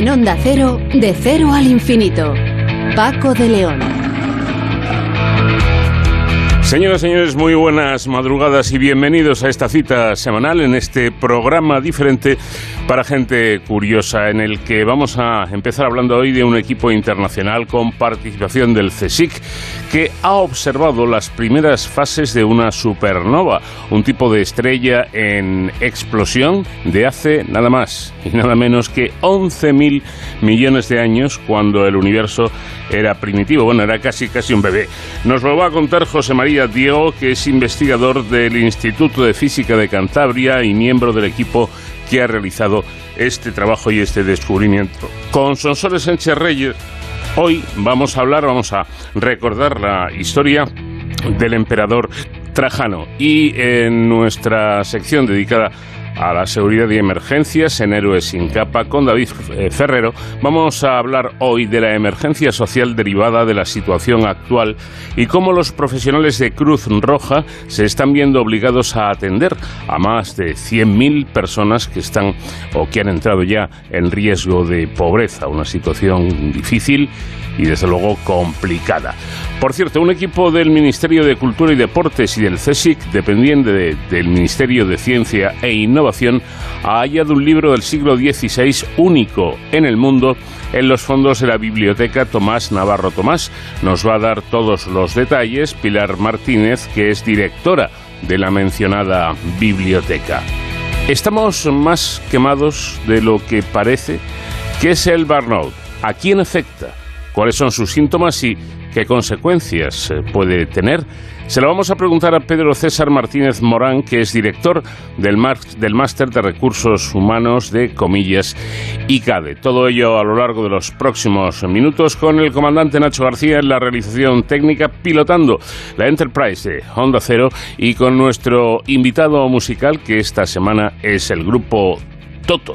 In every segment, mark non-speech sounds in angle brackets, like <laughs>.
En Onda Cero, de cero al infinito. Paco de León. Señoras y señores, muy buenas madrugadas y bienvenidos a esta cita semanal en este programa diferente para gente curiosa en el que vamos a empezar hablando hoy de un equipo internacional con participación del CSIC que ha observado las primeras fases de una supernova, un tipo de estrella en explosión de hace nada más y nada menos que 11.000 millones de años cuando el universo era primitivo, bueno, era casi casi un bebé. Nos lo va a contar José María Diego, que es investigador del Instituto de Física de Cantabria y miembro del equipo que ha realizado este trabajo y este descubrimiento. Con Sonsoles Sánchez Reyes Hoy vamos a hablar, vamos a recordar la historia del emperador Trajano. Y en nuestra sección dedicada a la seguridad y emergencias en Héroes sin capa con David eh, Ferrero. Vamos a hablar hoy de la emergencia social derivada de la situación actual y cómo los profesionales de Cruz Roja se están viendo obligados a atender a más de 100.000 personas que están o que han entrado ya en riesgo de pobreza, una situación difícil y desde luego complicada. Por cierto, un equipo del Ministerio de Cultura y Deportes y del CSIC, dependiente del Ministerio de Ciencia e Innovación, ha hallado un libro del siglo XVI único en el mundo en los fondos de la biblioteca Tomás Navarro Tomás. Nos va a dar todos los detalles Pilar Martínez, que es directora de la mencionada biblioteca. Estamos más quemados de lo que parece que es el burnout. ¿A quién afecta? ¿Cuáles son sus síntomas y qué consecuencias eh, puede tener? Se lo vamos a preguntar a Pedro César Martínez Morán, que es director del, Máster de Recursos Humanos de Comillas ICADE. Todo ello a lo largo de los próximos minutos con el comandante Nacho García en la realización técnica pilotando la Enterprise de Honda Cero y con nuestro invitado musical que esta semana es el grupo Toto.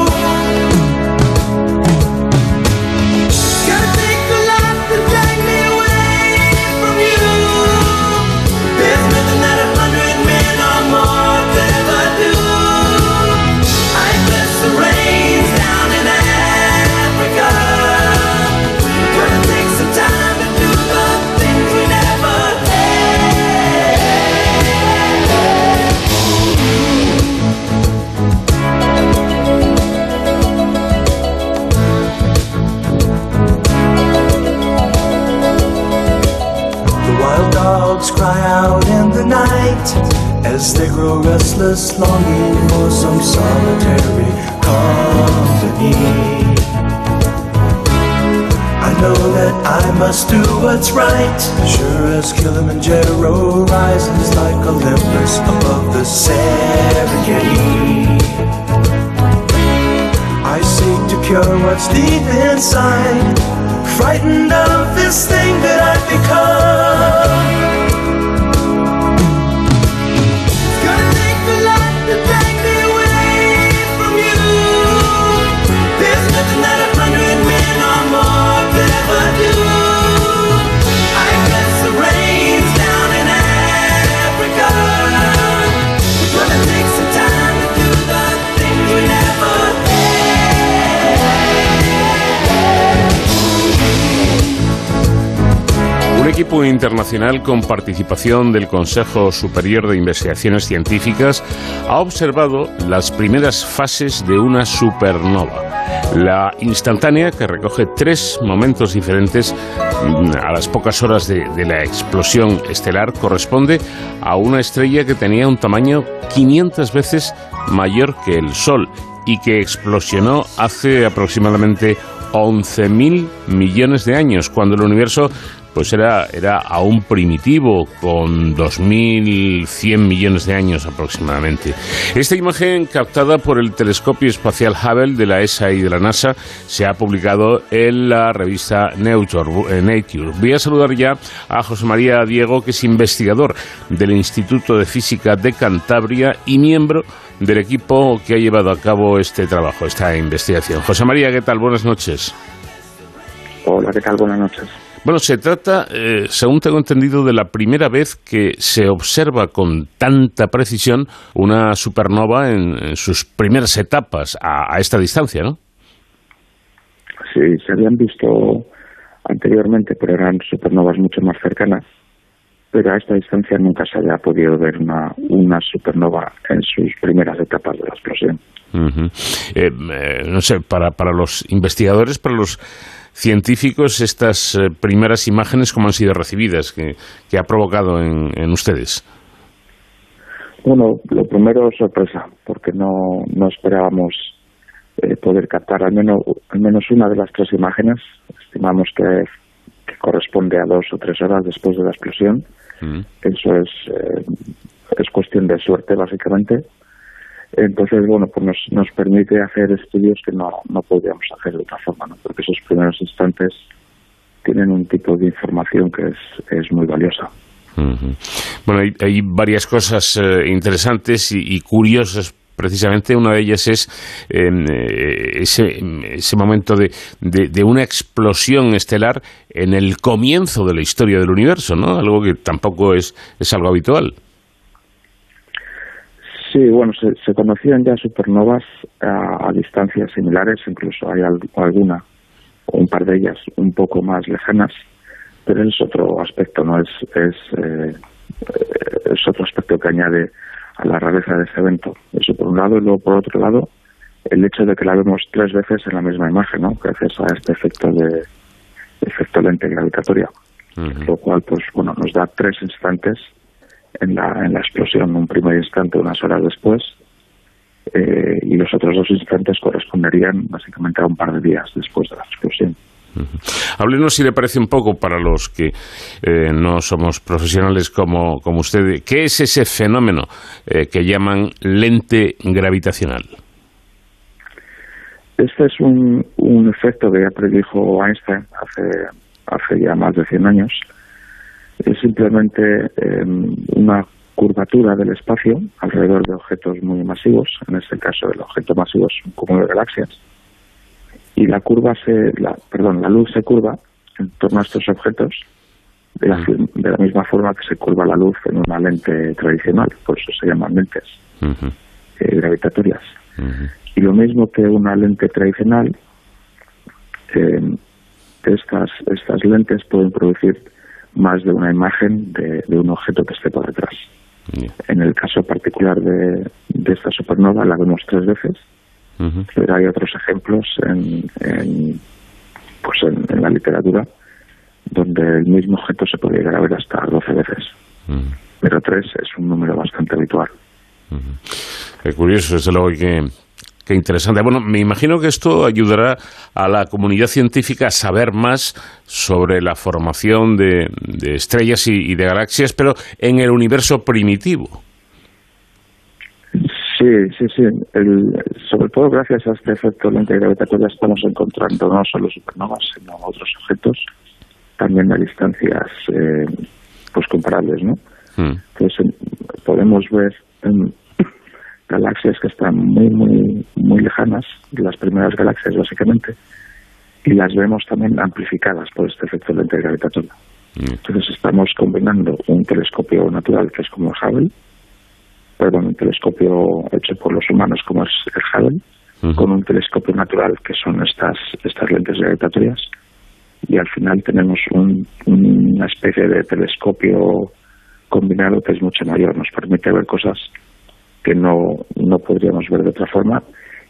Equipo internacional con participación del Consejo Superior de Investigaciones Científicas ha observado las primeras fases de una supernova. La instantánea, que recoge tres momentos diferentes mm, a las pocas horas de, la explosión estelar, corresponde a una estrella que tenía un tamaño 500 veces mayor que el Sol y que explosionó hace aproximadamente 11.000 millones de años, cuando el universo pues era, era aún primitivo, con 2.100 millones de años aproximadamente. Esta imagen, captada por el telescopio espacial Hubble de la ESA y de la NASA, se ha publicado en la revista Nature. Nature. Voy a saludar ya a José María Diego, que es investigador del Instituto de Física de Cantabria y miembro del equipo que ha llevado a cabo este trabajo, esta investigación. José María, ¿qué tal? Buenas noches. Hola, ¿qué tal? Buenas noches. Bueno, se trata, eh, según tengo entendido, de la primera vez que se observa con tanta precisión una supernova en, sus primeras etapas a, esta distancia, ¿no? Sí, se habían visto anteriormente, pero eran supernovas mucho más cercanas. Pero a esta distancia nunca se había podido ver una, una supernova en sus primeras etapas de la explosión. Eh, eh, no sé, para, para los investigadores, para los científicos estas eh, primeras imágenes, cómo han sido recibidas, que, ha provocado en, ustedes? Bueno, lo primero sorpresa, porque no, no esperábamos eh, poder captar al menos, al menos una de las tres imágenes. Estimamos que, corresponde a dos o tres horas después de la explosión. Mm. Eso es, eh, es cuestión de suerte, básicamente. Entonces, bueno, pues nos, nos permite hacer estudios que no, no podríamos hacer de otra forma, ¿no? porque esos primeros instantes tienen un tipo de información que es, es muy valiosa. Bueno, hay, varias cosas eh, interesantes y, curiosas precisamente una de ellas es em, eh, ese, ese, momento de, de, de, una explosión estelar en el comienzo de la historia del universo, ¿no? Algo que tampoco es, es algo habitual. Sí, bueno, se, conocían ya supernovas a, distancias similares, incluso hay alguna o un par de ellas un poco más lejanas, pero es otro aspecto, no es es, eh, es otro aspecto que añade a la rareza de ese evento. Eso por un lado y luego por otro lado el hecho de que la vemos tres veces en la misma imagen, ¿no? Gracias a este efecto de efecto lente gravitatoria, lo cual pues bueno nos da tres instantes en la, en la explosión, un primer instante unas horas después, eh, y los otros dos instantes corresponderían básicamente a un par de días después de la explosión. Háblenos si le parece un poco para los que eh, no somos profesionales como, como usted, ¿qué es ese fenómeno eh, que llaman lente gravitacional? Este es un, un efecto que ya predijo Einstein hace, hace ya más de 100 años, es simplemente em, una curvatura del espacio alrededor de objetos muy masivos, en este caso el objeto masivo es un cúmulo de galaxias, y la curva se, la, perdón, la luz se curva en torno a estos objetos de la, de la misma forma que se curva la luz en una lente tradicional, por eso se llaman lentes eh, gravitatorias. Y lo mismo que una lente tradicional, em, estas, estas lentes pueden producir más de una imagen de, un objeto que esté por detrás. En el caso particular de, esta supernova la vemos tres veces, pero hay otros ejemplos en, pues en, la literatura donde el mismo objeto se puede llegar a ver hasta 12 veces. Pero tres es un número bastante habitual. Es curioso, desde luego que Qué interesante. Bueno, me imagino que esto ayudará a la comunidad científica a saber más sobre la formación de, estrellas y, de galaxias, pero en el universo primitivo. Sí, sí, sí. sobre todo gracias a este efecto lente gravitatoria estamos encontrando no solo supernovas, sino otros objetos también a distancias eh, pues comparables, ¿no? Hmm. Entonces podemos ver galaxias que están muy, muy, muy lejanas, las primeras galaxias básicamente, y las vemos también amplificadas por este efecto lente gravitatorio. Mm. Entonces estamos combinando un telescopio natural que es como el Hubble, perdón, un telescopio hecho por los humanos como es el Hubble, con un telescopio natural que son estas, estas lentes gravitatorias, y al final tenemos una especie de telescopio combinado que es mucho mayor, nos permite ver cosas que no, no podríamos ver de otra forma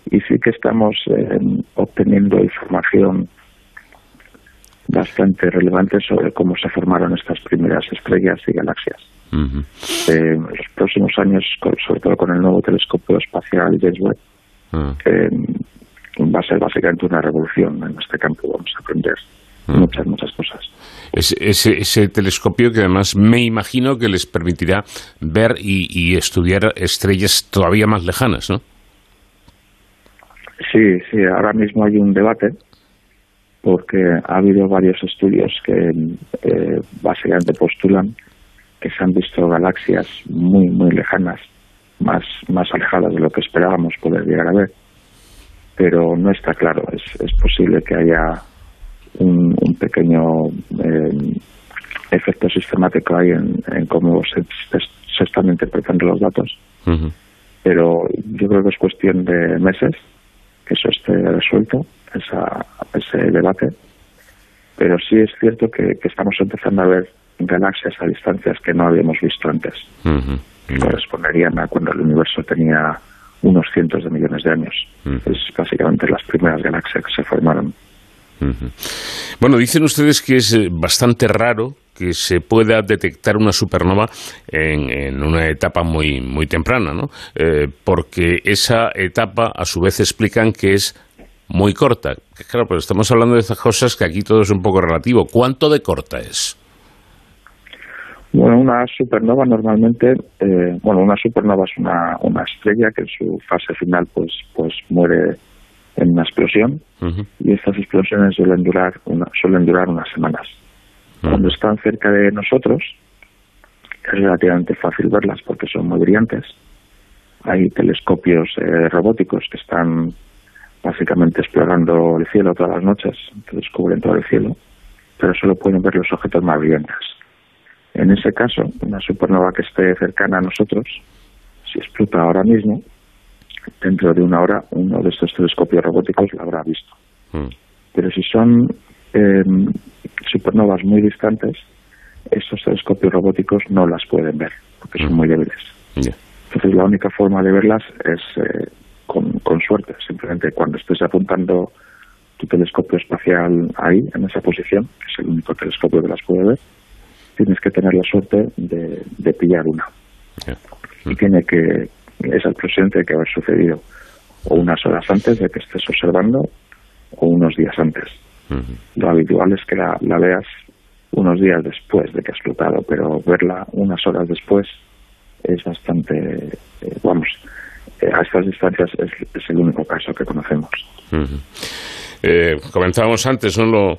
y sí que estamos eh, obteniendo información bastante relevante sobre cómo se formaron estas primeras estrellas y galaxias. Eh, en los próximos años, sobre todo con el nuevo telescopio espacial James Webb, ah. eh, va a ser básicamente una revolución en este campo. Vamos a aprender ah. muchas, muchas cosas. Ese, ese, telescopio que además me imagino que les permitirá ver y, estudiar estrellas todavía más lejanas, ¿no? Sí, sí, ahora mismo hay un debate porque ha habido varios estudios que eh, básicamente postulan que se han visto galaxias muy, muy lejanas, más, más alejadas de lo que esperábamos poder llegar a ver, pero no está claro. Es, es posible que haya un, pequeño eh, efecto sistemático ahí en, cómo se, se, están interpretando los datos, pero yo creo que es cuestión de meses que eso esté resuelto, esa, ese debate, pero sí es cierto que, estamos empezando a ver galaxias a distancias que no habíamos visto antes, que corresponderían a cuando el universo tenía unos cientos de millones de años. Es básicamente las primeras galaxias que se formaron. Bueno, dicen ustedes que es eh, bastante raro que se pueda detectar una supernova en, una etapa muy, muy temprana, ¿no? Eh, porque esa etapa, a su vez, explican que es muy corta. Claro, pero estamos hablando de estas cosas que aquí todo es un poco relativo. ¿Cuánto de corta es? Bueno, una supernova normalmente, eh, bueno, una supernova es una, una estrella que en su fase final pues, pues muere en una explosión y estas explosiones suelen durar, una, suelen durar unas semanas. Cuando están cerca de nosotros, es relativamente fácil verlas porque son muy brillantes. Hay telescopios eh, robóticos que están básicamente explorando el cielo todas las noches, que descubren todo el cielo, pero solo pueden ver los objetos más brillantes. En ese caso, una supernova que esté cercana a nosotros, si explota ahora mismo, dentro de una hora uno de estos telescopios robóticos la habrá visto. Mm. Pero si son eh, supernovas muy distantes, estos telescopios robóticos no las pueden ver, porque son mm. muy débiles. Entonces la única forma de verlas es eh, con, con, suerte, simplemente cuando estés apuntando tu telescopio espacial ahí, en esa posición, que es el único telescopio que las puede ver, tienes que tener la suerte de, de pillar una. Y tiene que, esa explosión tiene que haber sucedido o unas horas antes de que estés observando o unos días antes. Lo habitual es que la, veas unos días después de que ha explotado, pero verla unas horas después es bastante, eh, vamos, eh, a estas distancias es, el único caso que conocemos. Eh, comentábamos antes ¿no? lo,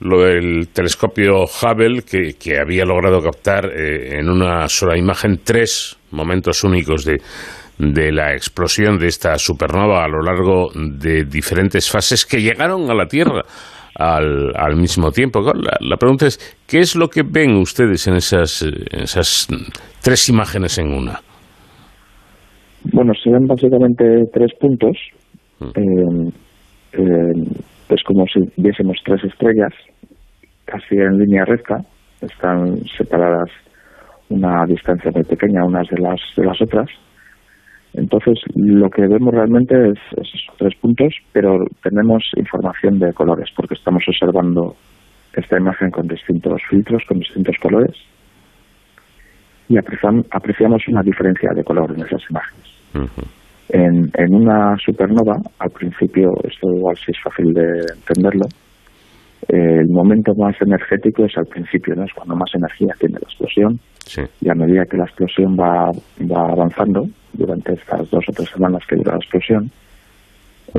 lo del telescopio Hubble que, que había logrado captar en una sola imagen tres momentos únicos de, de la explosión de esta supernova a lo largo de diferentes fases que llegaron a la Tierra al, al mismo tiempo. La, pregunta es, ¿qué es lo que ven ustedes en esas, esas tres imágenes en una? Bueno, se ven básicamente tres puntos. Mm. Eh, eh, es como si viésemos tres estrellas casi en línea recta. Están separadas una distancia muy pequeña unas de las, de las otras entonces, lo que vemos realmente es, esos tres puntos, pero tenemos información de colores, porque estamos observando esta imagen con distintos filtros, con distintos colores, y apreciamos una diferencia de color en esas imágenes. En, en, una supernova, al principio, esto igual sí es fácil de entenderlo, el momento más energético es al principio, ¿no? es cuando más energía tiene la explosión, y a medida que la explosión va, va avanzando, durante estas dos o tres semanas que dura la explosión,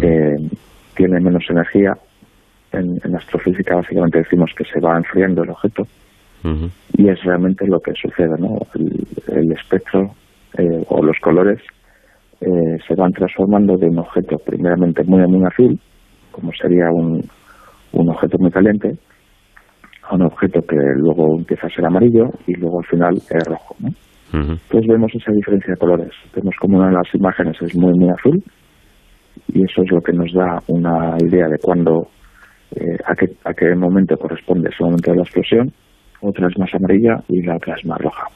eh, tiene menos energía. En, en, astrofísica básicamente decimos que se va enfriando el objeto y es realmente lo que sucede, ¿no? El, espectro eh, o los colores eh, se van transformando de un objeto primeramente muy muy azul, como sería un, un objeto muy caliente, a un objeto que luego empieza a ser amarillo y luego al final es rojo. ¿no? Entonces vemos esa diferencia de colores. Vemos como una de las imágenes es muy, muy azul y eso es lo que nos da una idea de cuándo eh, a, qué, a qué momento corresponde ese momento de la explosión, otra es más amarilla y la otra es más roja.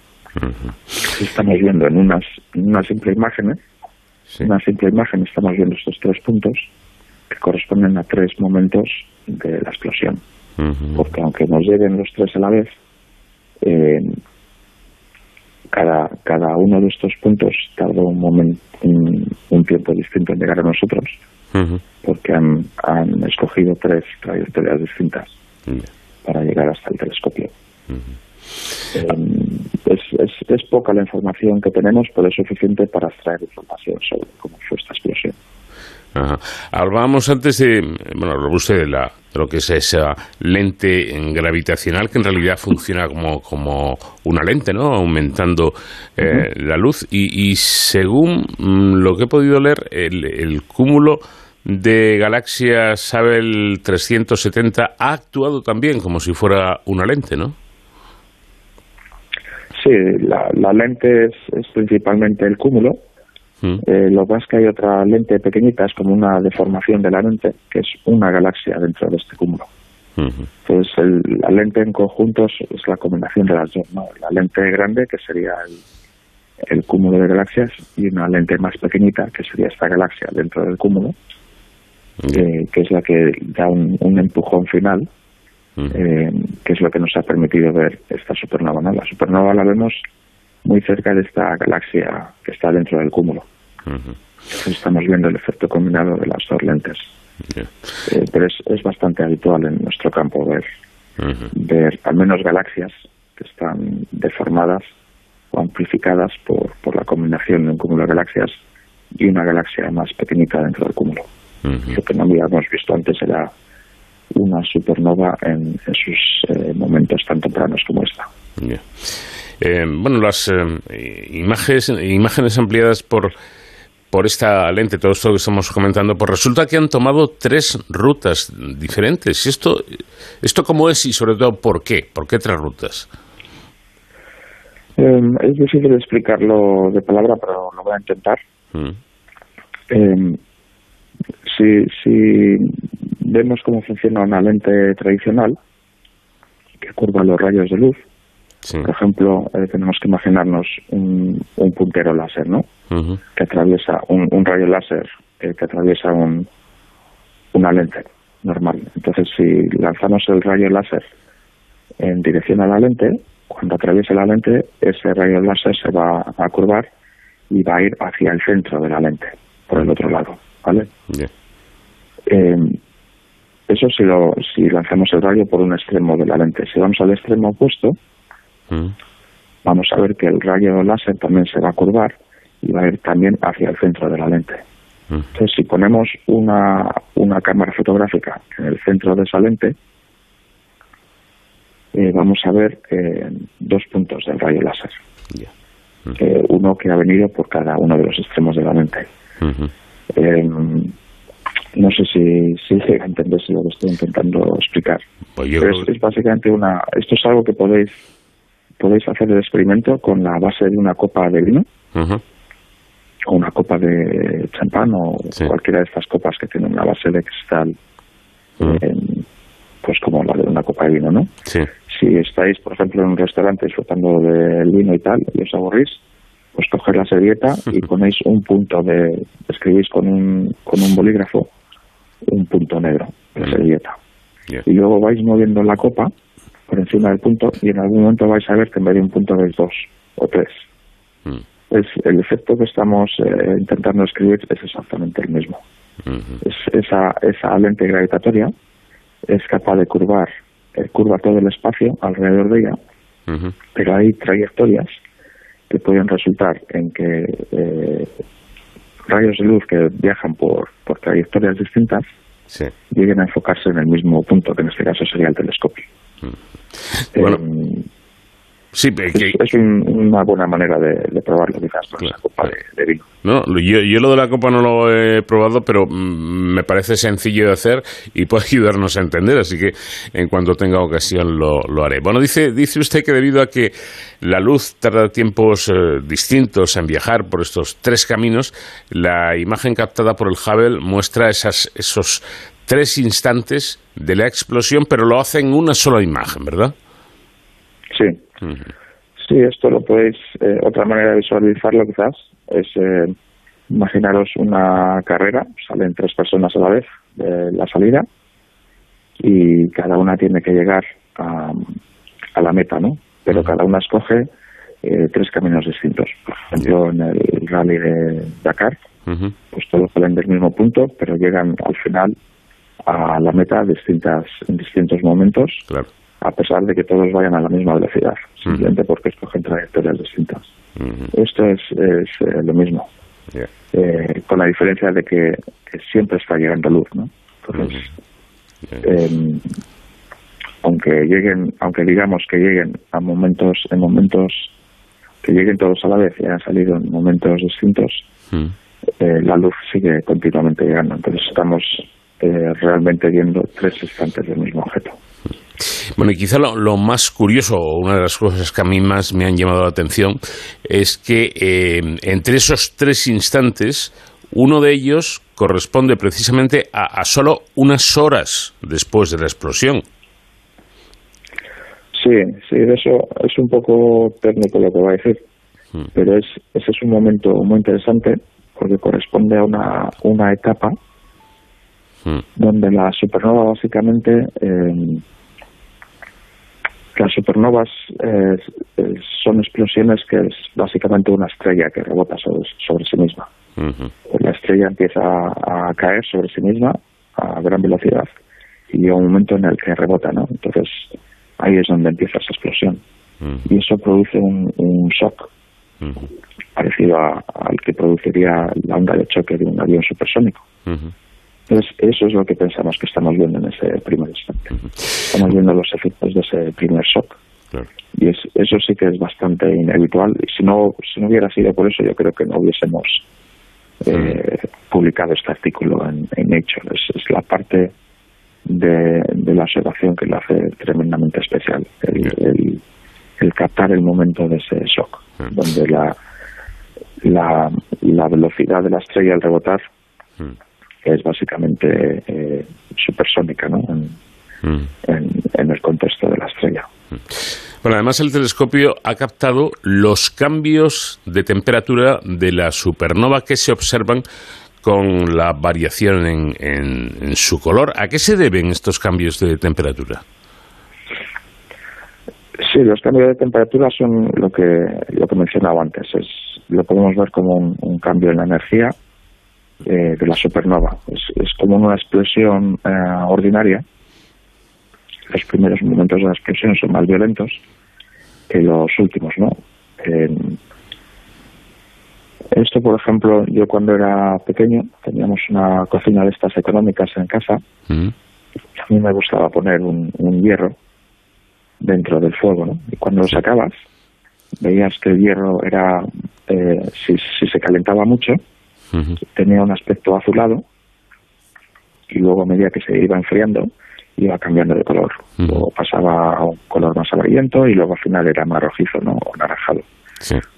Estamos viendo en unas, una simple imagen, una simple imagen, estamos viendo estos tres puntos que corresponden a tres momentos de la explosión. Porque aunque nos lleguen los tres a la vez, eh, cada, cada uno de estos puntos tarda un, momento, un, tiempo distinto en llegar a nosotros, porque han, han escogido tres trayectorias distintas para llegar hasta el telescopio. Em, es, es, poca la información que tenemos, pero es suficiente para extraer información sobre cómo fue esta explosión. Hablábamos antes de, bueno, usted de, la, de lo que es esa lente gravitacional que en realidad funciona como, como una lente, ¿no? Aumentando eh, la luz y, según mm, lo que he podido leer, el, el cúmulo de galaxias Hubble 370 ha actuado también como si fuera una lente, ¿no? Sí, la, lente es, principalmente el cúmulo. Mm. Eh, lo más que hay otra lente pequeñita, es como una deformación de la lente, que es una galaxia dentro de este cúmulo. Entonces, la lente en conjunto es, la combinación de las dos. La lente grande, que sería el, cúmulo de galaxias, y una lente más pequeñita, que sería esta galaxia dentro del cúmulo, eh, que es la que da un empujón final eh, que es lo que nos ha permitido ver esta supernova. La supernova la vemos muy cerca de esta galaxia que está dentro del cúmulo. estamos viendo el efecto combinado de las dos lentes. Eh, pero es, es, bastante habitual en nuestro campo ver, ver al menos galaxias que están deformadas o amplificadas por, por la combinación de un cúmulo de galaxias y una galaxia más pequeñita dentro del cúmulo. Lo que no habíamos visto antes era una supernova en, sus eh, momentos tan tempranos como esta. Eh, bueno, las eh, imágenes, imágenes ampliadas por, por esta lente, todo esto que estamos comentando, pues resulta que han tomado tres rutas diferentes. ¿Y esto, esto cómo es y sobre todo por qué? ¿Por qué tres rutas? es difícil explicarlo de palabra, pero lo voy a intentar. Mm. Si, si vemos cómo funciona una lente tradicional que curva los rayos de luz. Por ejemplo, eh, tenemos que imaginarnos un, puntero láser, ¿no? Que atraviesa un, rayo láser eh, que atraviesa un, una lente normal. Entonces, si lanzamos el rayo láser en dirección a la lente, cuando atraviesa la lente, ese rayo láser se va a curvar y va a ir hacia el centro de la lente, por el otro lado, ¿vale? Eh, eso si, lo, si lanzamos el rayo por un extremo de la lente. Si vamos al extremo opuesto, mm. vamos a ver que el rayo láser también se va a curvar y va a ir también hacia el centro de la lente. Mm. Entonces, si ponemos una, una cámara fotográfica en el centro de esa lente, eh, vamos a ver eh, dos puntos del rayo láser. Mm. Eh, uno que ha venido por cada uno de los extremos de la lente. Mm-hmm no sé si, si llega a entenderse lo que estoy intentando explicar. Pues es, básicamente una, esto es algo que podéis podéis hacer el experimento con la base de una copa de vino. O una copa de champán o cualquiera de estas copas que tienen una base de cristal, pues como la de una copa de vino, ¿no? Si estáis, por ejemplo, en un restaurante disfrutando del vino y tal y os aburrís, pues coger la servilleta y <laughs> ponéis un punto de, escribís con un, con un bolígrafo un punto negro de servilleta. Y luego vais moviendo la copa por encima del punto y en algún momento vais a ver que en vez de un punto veis dos o tres. Mm. Es, el efecto que estamos eh, intentando escribir es exactamente el mismo. es, esa, esa lente gravitatoria es capaz de curvar, eh, curva todo el espacio alrededor de ella, pero hay trayectorias que pueden resultar en que eh, rayos de luz que viajan por, por trayectorias distintas lleguen a enfocarse en el mismo punto, que en este caso sería el telescopio. Mm. Bueno, eh, Sí, es, una buena manera de, probarlo, quizás, con esa copa de, vino. No, yo, yo, lo de la copa no lo he probado, pero me parece sencillo de hacer y puede <laughs> ayudarnos a entender, así que en cuanto tenga ocasión lo, lo haré. Bueno, dice, dice usted que debido a que la luz tarda tiempos eh, distintos en viajar por estos tres caminos, la imagen captada por el Hubble muestra esas, esos tres instantes de la explosión, pero lo hace en una sola imagen, ¿verdad? Sí. Sí, esto lo podéis, eh, otra manera de visualizarlo quizás es eh, imaginaros una carrera, salen tres personas a la vez de la salida y cada una tiene que llegar a, a la meta, ¿no? Pero cada una escoge eh, tres caminos distintos. Por ejemplo, en el rally de Dakar, pues todos salen del mismo punto, pero llegan al final a la meta distintas, en distintos momentos, a pesar de que todos vayan a la misma velocidad, simplemente porque escogen trayectorias distintas. Esto es, es eh, lo mismo, eh, con la diferencia de que, siempre está llegando luz, ¿no? Entonces, em, aunque lleguen, aunque digamos que lleguen a momentos, en momentos que lleguen todos a la vez y hayan salido en momentos distintos, eh, la luz sigue continuamente llegando. Entonces estamos eh, realmente viendo tres instantes del mismo objeto. Bueno, y quizá lo, más curioso, o una de las cosas que a mí más me han llamado la atención, es que eh, entre esos tres instantes, uno de ellos corresponde precisamente a, solo unas horas después de la explosión. Sí, sí, eso es un poco técnico lo que va a decir, hmm. pero es, ese es un momento muy interesante porque corresponde a una, una etapa hmm. donde la supernova básicamente eh, las supernovas eh, son explosiones que es básicamente una estrella que rebota sobre, sobre sí misma. La estrella empieza a, caer sobre sí misma a gran velocidad y llega un momento en el que rebota, ¿no? Entonces ahí es donde empieza esa explosión. Y eso produce un, shock parecido al que produciría la onda de choque de un avión supersónico. Entonces, eso es lo que pensamos que estamos viendo en ese primer instante. Estamos viendo los efectos de ese primer shock. Y es, eso sí que es bastante inhabitual. Y si no, si no hubiera sido por eso, yo creo que no hubiésemos eh, publicado este artículo en, Nature. Es, la parte de, la observación que lo hace tremendamente especial. El, el, captar el momento de ese shock, donde la, la, la velocidad de la estrella al rebotar que es básicamente eh, supersónica ¿no? Mm. en, el contexto de la estrella. Mm. Bueno, además el telescopio ha captado los cambios de temperatura de la supernova que se observan con la variación en, en, su color. ¿A qué se deben estos cambios de temperatura? Sí, los cambios de temperatura son lo que lo que mencionaba antes. Es, lo podemos ver como un cambio en la energía eh, de la supernova. Es, como una explosión eh, ordinaria. Los primeros momentos de la explosión son más violentos que los últimos, ¿no? esto, por ejemplo, yo cuando era pequeño teníamos una cocina de estas económicas en casa. Mm. A mí me gustaba poner un, hierro dentro del fuego, ¿no? Y cuando lo sacabas, veías que el hierro era, eh, si, si se calentaba mucho, tenía un aspecto azulado y luego a medida que se iba enfriando iba cambiando de color. Luego pasaba a un color más amarillento y luego al final era más rojizo ¿no? o naranjado.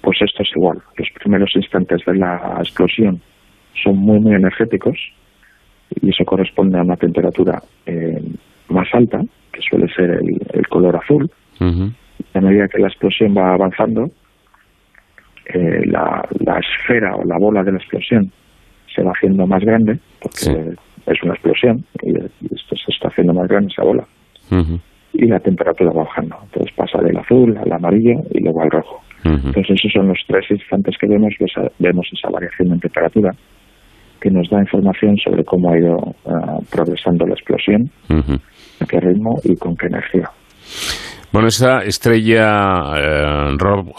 Pues esto es igual. Los primeros instantes de la explosión son muy, muy energéticos y eso corresponde a una temperatura eh, más alta, que suele ser el, color azul. a medida que la explosión va avanzando, eh, la, esfera o la bola de la explosión se va haciendo más grande, porque es una explosión y, esto se está haciendo más grande esa bola. Y la temperatura va bajando. Entonces pasa del azul al amarillo y luego al rojo. Entonces esos son los tres instantes que vemos, vemos esa variación en temperatura que nos da información sobre cómo ha ido ah, progresando la explosión, a qué ritmo y con qué energía. Bueno, esa estrella eh,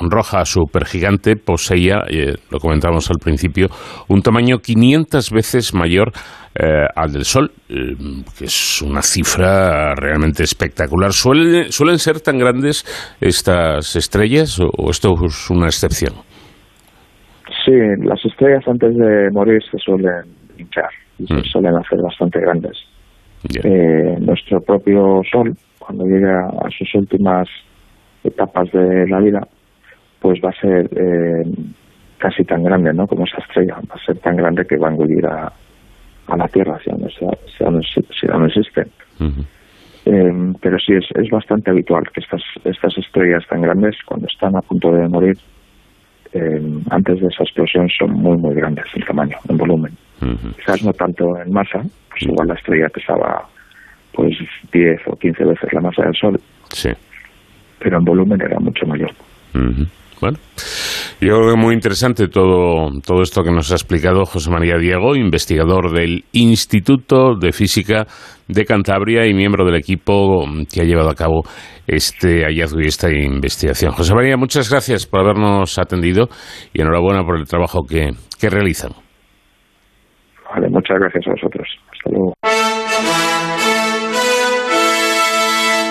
roja supergigante poseía, eh, lo comentamos al principio, un tamaño 500 veces mayor eh, al del Sol, que es una cifra realmente espectacular. ¿Suelen, ¿Suelen ser tan grandes estas estrellas o, esto es una excepción? Sí, las estrellas antes de morir se suelen hinchar y se mm. suelen hacer bastante grandes. nuestro propio Sol cuando llegue a sus últimas etapas de la vida, pues va a ser eh, casi tan grande, ¿no? Como esa estrella, va a ser tan grande que va a engullir a, a la Tierra, si aún, si aún, existen. Em, pero sí, es, es bastante habitual que estas, estas estrellas tan grandes, cuando están a punto de morir, em, antes de esa explosión son muy, muy grandes en tamaño, en volumen. Quizás no tanto en masa, pues igual la estrella pesaba pues 10 o 15 veces la masa del Sol. Sí. Pero en volumen era mucho mayor. Bueno, yo creo que muy interesante todo, todo esto que nos ha explicado José María Diego, investigador del Instituto de Física de Cantabria y miembro del equipo que ha llevado a cabo este hallazgo y esta investigación. José María, muchas gracias por habernos atendido y enhorabuena por el trabajo que, que realizan. Vale, muchas gracias a vosotros. Hasta luego.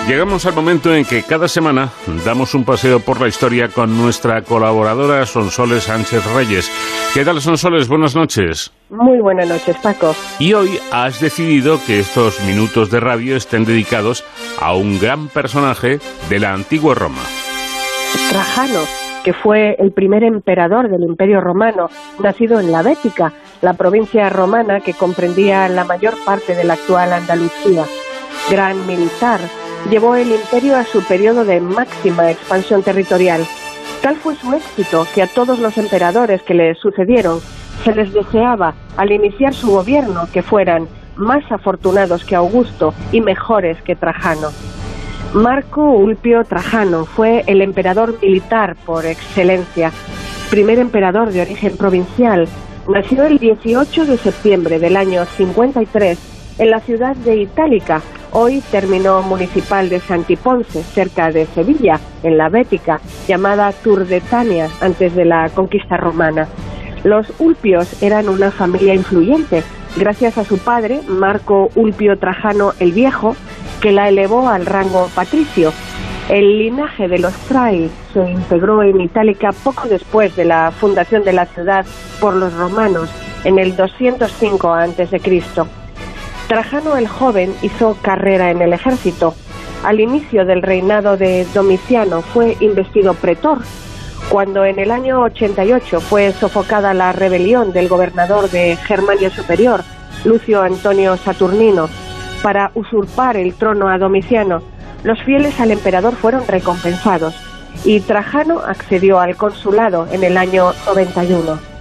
Llegamos al momento en que cada semana damos un paseo por la historia con nuestra colaboradora Sonsoles Sánchez Reyes. ¿Qué tal Sonsoles? Buenas noches. Muy buenas noches, Paco. Y hoy has decidido que estos minutos de radio estén dedicados a un gran personaje de la antigua Roma. Trajano, que fue el primer emperador del Imperio Romano, nacido en la Bética, la provincia romana que comprendía la mayor parte de la actual Andalucía. Gran militar, llevó el imperio a su periodo de máxima expansión territorial. Tal fue su éxito que a todos los emperadores que le sucedieron se les deseaba al iniciar su gobierno que fueran más afortunados que Augusto y mejores que Trajano. Marco Ulpio Trajano fue el emperador militar por excelencia, primer emperador de origen provincial. Nació el 18 de septiembre del año 53 en la ciudad de Itálica, hoy término municipal de Santiponce, cerca de Sevilla, en la Bética, llamada Turdetania antes de la conquista romana. Los Ulpios eran una familia influyente, gracias a su padre, Marco Ulpio Trajano el Viejo, que la elevó al rango patricio. El linaje de los Trai se integró en Itálica poco después de la fundación de la ciudad por los romanos, en el 205 a.C. Trajano el joven hizo carrera en el ejército. Al inicio del reinado de Domiciano fue investido pretor. Cuando en el año 88 fue sofocada la rebelión del gobernador de Germania Superior, Lucio Antonio Saturnino, para usurpar el trono a Domiciano, los fieles al emperador fueron recompensados y Trajano accedió al consulado en el año 91.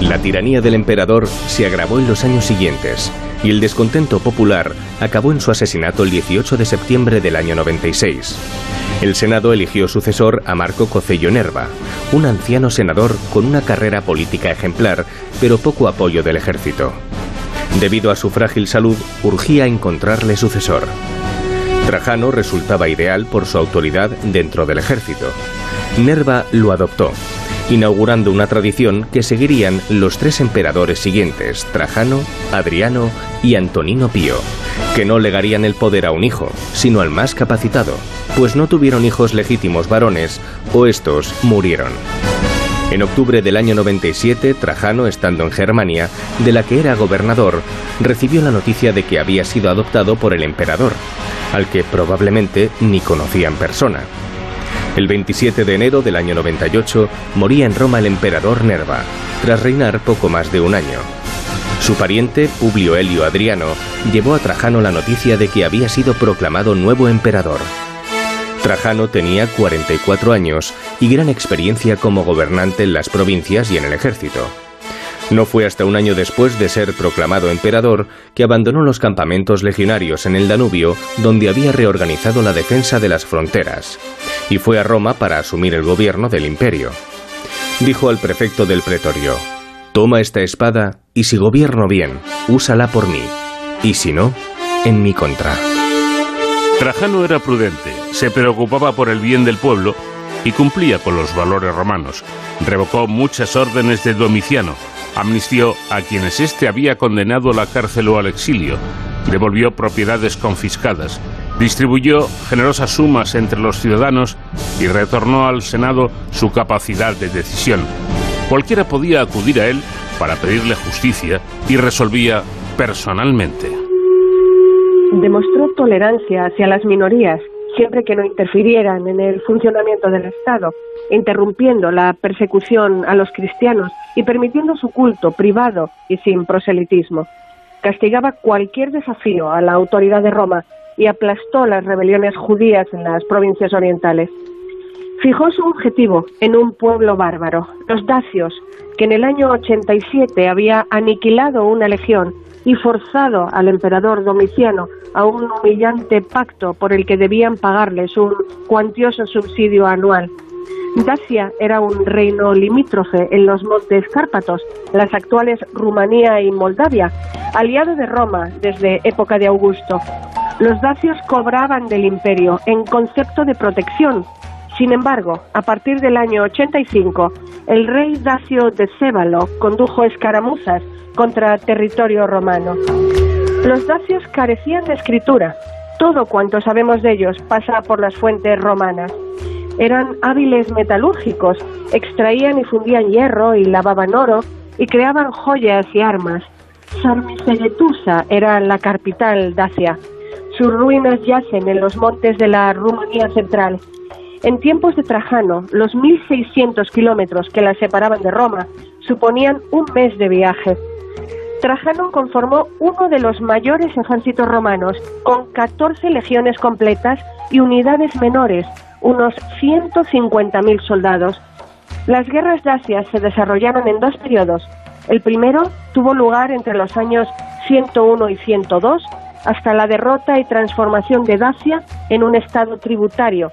La tiranía del emperador se agravó en los años siguientes y el descontento popular acabó en su asesinato el 18 de septiembre del año 96. El Senado eligió sucesor a Marco Cocello Nerva, un anciano senador con una carrera política ejemplar, pero poco apoyo del ejército. Debido a su frágil salud, urgía encontrarle sucesor. Trajano resultaba ideal por su autoridad dentro del ejército. Nerva lo adoptó inaugurando una tradición que seguirían los tres emperadores siguientes, Trajano, Adriano y Antonino Pío, que no legarían el poder a un hijo, sino al más capacitado, pues no tuvieron hijos legítimos varones o estos murieron. En octubre del año 97, Trajano, estando en Germania, de la que era gobernador, recibió la noticia de que había sido adoptado por el emperador, al que probablemente ni conocía en persona. El 27 de enero del año 98 moría en Roma el emperador Nerva, tras reinar poco más de un año. Su pariente, Publio Helio Adriano, llevó a Trajano la noticia de que había sido proclamado nuevo emperador. Trajano tenía 44 años y gran experiencia como gobernante en las provincias y en el ejército. No fue hasta un año después de ser proclamado emperador que abandonó los campamentos legionarios en el Danubio, donde había reorganizado la defensa de las fronteras, y fue a Roma para asumir el gobierno del imperio. Dijo al prefecto del pretorio, Toma esta espada y si gobierno bien, úsala por mí, y si no, en mi contra. Trajano era prudente, se preocupaba por el bien del pueblo y cumplía con los valores romanos. Revocó muchas órdenes de Domiciano, amnistió a quienes éste había condenado a la cárcel o al exilio, devolvió propiedades confiscadas, distribuyó generosas sumas entre los ciudadanos y retornó al Senado su capacidad de decisión. Cualquiera podía acudir a él para pedirle justicia y resolvía personalmente. Demostró tolerancia hacia las minorías siempre que no interfirieran en el funcionamiento del Estado, interrumpiendo la persecución a los cristianos y permitiendo su culto privado y sin proselitismo. Castigaba cualquier desafío a la autoridad de Roma y aplastó las rebeliones judías en las provincias orientales. Fijó su objetivo en un pueblo bárbaro, los dacios, que en el año 87 había aniquilado una legión y forzado al emperador Domiciano a un humillante pacto por el que debían pagarles un cuantioso subsidio anual. Dacia era un reino limítrofe en los montes Cárpatos, las actuales Rumanía y Moldavia, aliado de Roma desde época de Augusto. Los dacios cobraban del imperio en concepto de protección. Sin embargo, a partir del año 85, el rey Dacio de Cébalo condujo escaramuzas contra territorio romano. Los dacios carecían de escritura. Todo cuanto sabemos de ellos pasa por las fuentes romanas. Eran hábiles metalúrgicos, extraían y fundían hierro y lavaban oro y creaban joyas y armas. Sarmisegetusa era la capital dacia. Sus ruinas yacen en los montes de la Rumanía central. En tiempos de Trajano, los 1.600 kilómetros que la separaban de Roma suponían un mes de viaje. Trajano conformó uno de los mayores ejércitos romanos, con 14 legiones completas y unidades menores, unos 150.000 soldados. Las guerras dacias se desarrollaron en dos periodos. El primero tuvo lugar entre los años 101 y 102 hasta la derrota y transformación de Dacia en un estado tributario,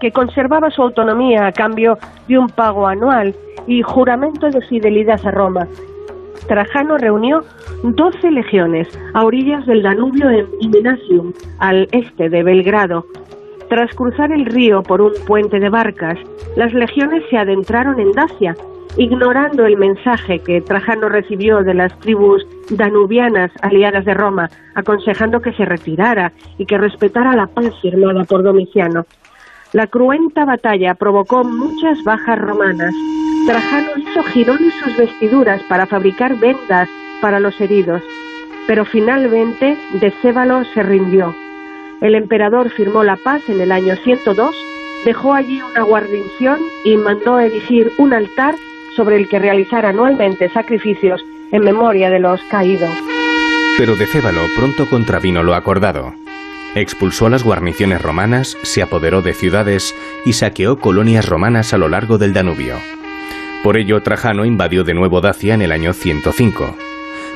que conservaba su autonomía a cambio de un pago anual y juramento de fidelidad a Roma. Trajano reunió 12 legiones a orillas del Danubio en Imenasium, al este de Belgrado. Tras cruzar el río por un puente de barcas, las legiones se adentraron en Dacia ignorando el mensaje que Trajano recibió de las tribus danubianas aliadas de Roma, aconsejando que se retirara y que respetara la paz firmada por Domiciano. La cruenta batalla provocó muchas bajas romanas. Trajano hizo girones sus vestiduras para fabricar vendas para los heridos, pero finalmente Decébalo se rindió. El emperador firmó la paz en el año 102, dejó allí una guarnición y mandó erigir un altar sobre el que realizar anualmente sacrificios en memoria de los caídos. Pero Decébalo pronto contravino lo acordado. Expulsó a las guarniciones romanas, se apoderó de ciudades y saqueó colonias romanas a lo largo del Danubio. Por ello, Trajano invadió de nuevo Dacia en el año 105.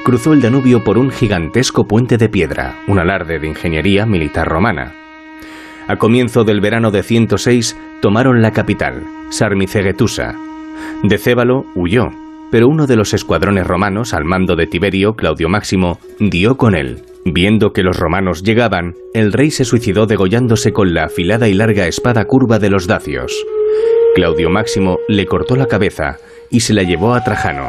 Cruzó el Danubio por un gigantesco puente de piedra, un alarde de ingeniería militar romana. A comienzo del verano de 106 tomaron la capital, Sarmicegetusa, Decébalo huyó, pero uno de los escuadrones romanos al mando de Tiberio, Claudio Máximo, dio con él. Viendo que los romanos llegaban, el rey se suicidó degollándose con la afilada y larga espada curva de los dacios. Claudio Máximo le cortó la cabeza y se la llevó a Trajano.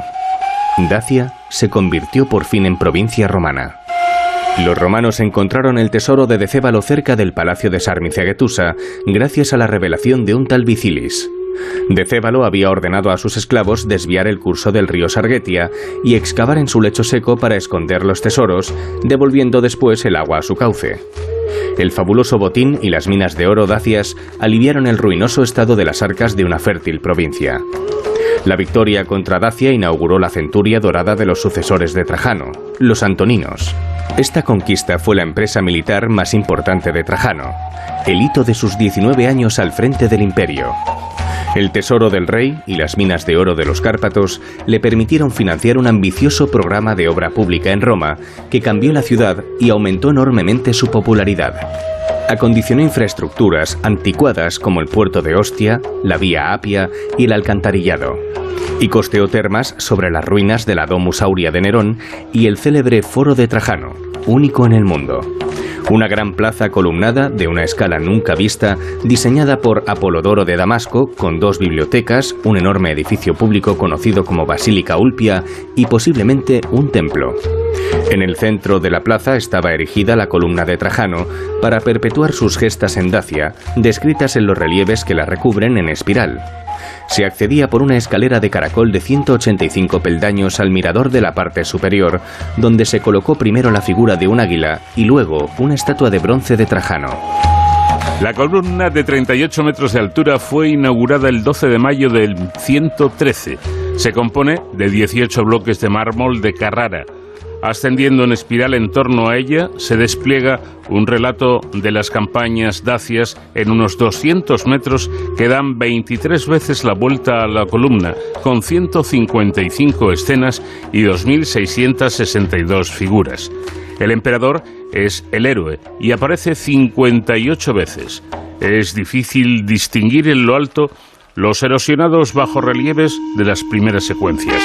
Dacia se convirtió por fin en provincia romana. Los romanos encontraron el tesoro de Decébalo cerca del palacio de Sarmicegetusa gracias a la revelación de un tal Vicilis. Decébalo había ordenado a sus esclavos desviar el curso del río Sargetia y excavar en su lecho seco para esconder los tesoros, devolviendo después el agua a su cauce. El fabuloso botín y las minas de oro dacias aliviaron el ruinoso estado de las arcas de una fértil provincia. La victoria contra Dacia inauguró la centuria dorada de los sucesores de Trajano, los antoninos. Esta conquista fue la empresa militar más importante de Trajano, el hito de sus 19 años al frente del imperio. El tesoro del rey y las minas de oro de los Cárpatos le permitieron financiar un ambicioso programa de obra pública en Roma que cambió la ciudad y aumentó enormemente su popularidad. Acondicionó infraestructuras anticuadas como el puerto de Ostia, la vía Apia y el alcantarillado. Y costeó termas sobre las ruinas de la Domus Aurea de Nerón y el célebre Foro de Trajano, único en el mundo. Una gran plaza columnada de una escala nunca vista, diseñada por Apolodoro de Damasco, con dos bibliotecas, un enorme edificio público conocido como Basílica Ulpia y posiblemente un templo. En el centro de la plaza estaba erigida la columna de Trajano para perpetuar sus gestas en Dacia, descritas en los relieves que la recubren en espiral se accedía por una escalera de caracol de 185 peldaños al mirador de la parte superior, donde se colocó primero la figura de un águila y luego una estatua de bronce de Trajano. La columna de 38 metros de altura fue inaugurada el 12 de mayo del 113. Se compone de 18 bloques de mármol de Carrara. Ascendiendo en espiral en torno a ella, se despliega un relato de las campañas dacias en unos 200 metros que dan 23 veces la vuelta a la columna, con 155 escenas y 2.662 figuras. El emperador es el héroe y aparece 58 veces. Es difícil distinguir en lo alto los erosionados bajorrelieves de las primeras secuencias.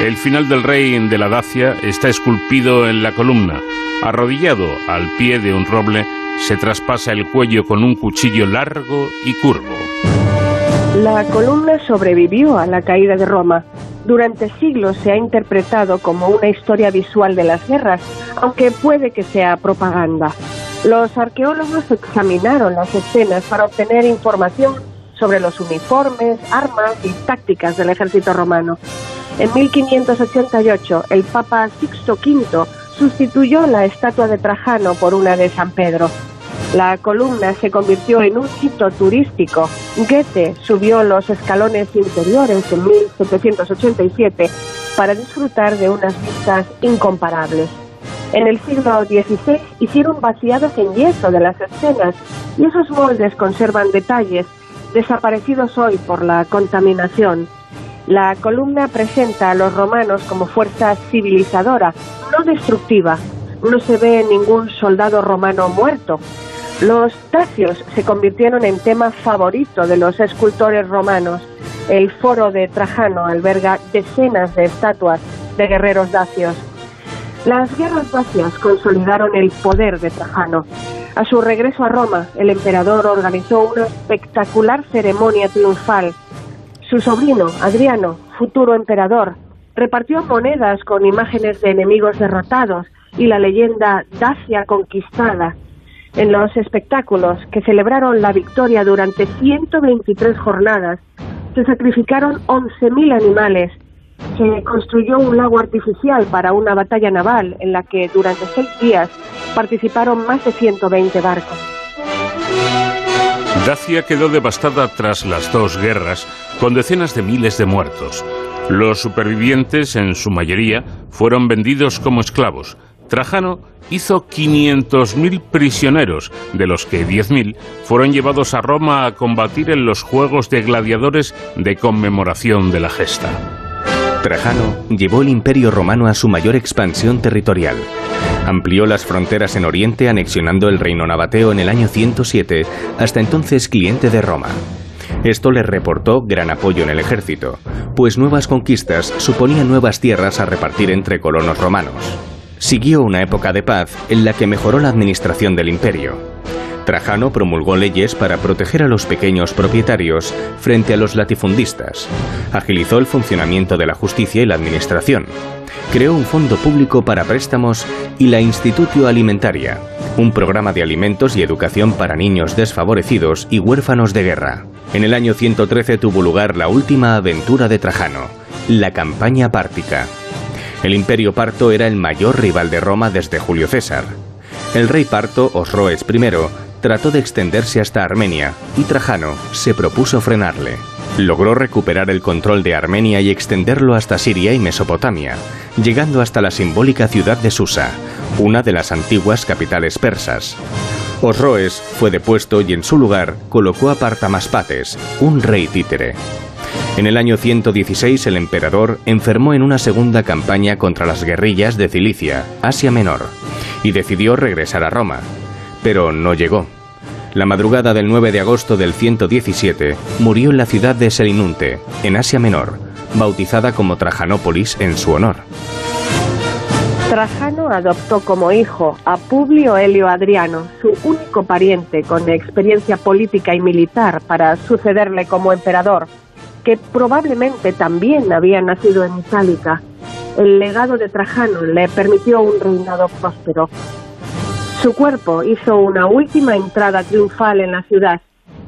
El final del rey de la Dacia está esculpido en la columna. Arrodillado al pie de un roble, se traspasa el cuello con un cuchillo largo y curvo. La columna sobrevivió a la caída de Roma. Durante siglos se ha interpretado como una historia visual de las guerras, aunque puede que sea propaganda. Los arqueólogos examinaron las escenas para obtener información sobre los uniformes, armas y tácticas del ejército romano. En 1588, el Papa Sixto V sustituyó la estatua de Trajano por una de San Pedro. La columna se convirtió en un sitio turístico. Goethe subió los escalones interiores en 1787 para disfrutar de unas vistas incomparables. En el siglo XVI hicieron vaciados en yeso de las escenas y esos moldes conservan detalles desaparecidos hoy por la contaminación. La columna presenta a los romanos como fuerza civilizadora, no destructiva. No se ve ningún soldado romano muerto, los dacios se convirtieron en tema favorito de los escultores romanos. El foro de Trajano alberga decenas de estatuas de guerreros dacios. Las guerras dacias consolidaron el poder de Trajano. A su regreso a Roma, el emperador organizó una espectacular ceremonia triunfal. Su sobrino, Adriano, futuro emperador, repartió monedas con imágenes de enemigos derrotados y la leyenda Dacia conquistada en los espectáculos que celebraron la victoria durante 123 jornadas, se sacrificaron 11.000 animales. Se construyó un lago artificial para una batalla naval en la que durante seis días participaron más de 120 barcos. Dacia quedó devastada tras las dos guerras, con decenas de miles de muertos. Los supervivientes, en su mayoría, fueron vendidos como esclavos. Trajano hizo 500.000 prisioneros, de los que 10.000 fueron llevados a Roma a combatir en los Juegos de Gladiadores de conmemoración de la gesta. Trajano llevó el imperio romano a su mayor expansión territorial. Amplió las fronteras en Oriente anexionando el reino nabateo en el año 107, hasta entonces cliente de Roma. Esto le reportó gran apoyo en el ejército, pues nuevas conquistas suponían nuevas tierras a repartir entre colonos romanos. Siguió una época de paz en la que mejoró la administración del imperio. Trajano promulgó leyes para proteger a los pequeños propietarios frente a los latifundistas. Agilizó el funcionamiento de la justicia y la administración. Creó un fondo público para préstamos y la Institutio Alimentaria, un programa de alimentos y educación para niños desfavorecidos y huérfanos de guerra. En el año 113 tuvo lugar la última aventura de Trajano, la campaña pártica. El imperio parto era el mayor rival de Roma desde Julio César. El rey parto, Osroes I, trató de extenderse hasta Armenia y Trajano se propuso frenarle. Logró recuperar el control de Armenia y extenderlo hasta Siria y Mesopotamia, llegando hasta la simbólica ciudad de Susa, una de las antiguas capitales persas. Osroes fue depuesto y en su lugar colocó a Partamaspates, un rey títere. En el año 116 el emperador enfermó en una segunda campaña contra las guerrillas de Cilicia, Asia Menor, y decidió regresar a Roma, pero no llegó. La madrugada del 9 de agosto del 117 murió en la ciudad de Selinunte, en Asia Menor, bautizada como Trajanópolis en su honor. Trajano adoptó como hijo a Publio Helio Adriano, su único pariente con experiencia política y militar para sucederle como emperador, que probablemente también había nacido en Itálica. El legado de Trajano le permitió un reinado próspero. Su cuerpo hizo una última entrada triunfal en la ciudad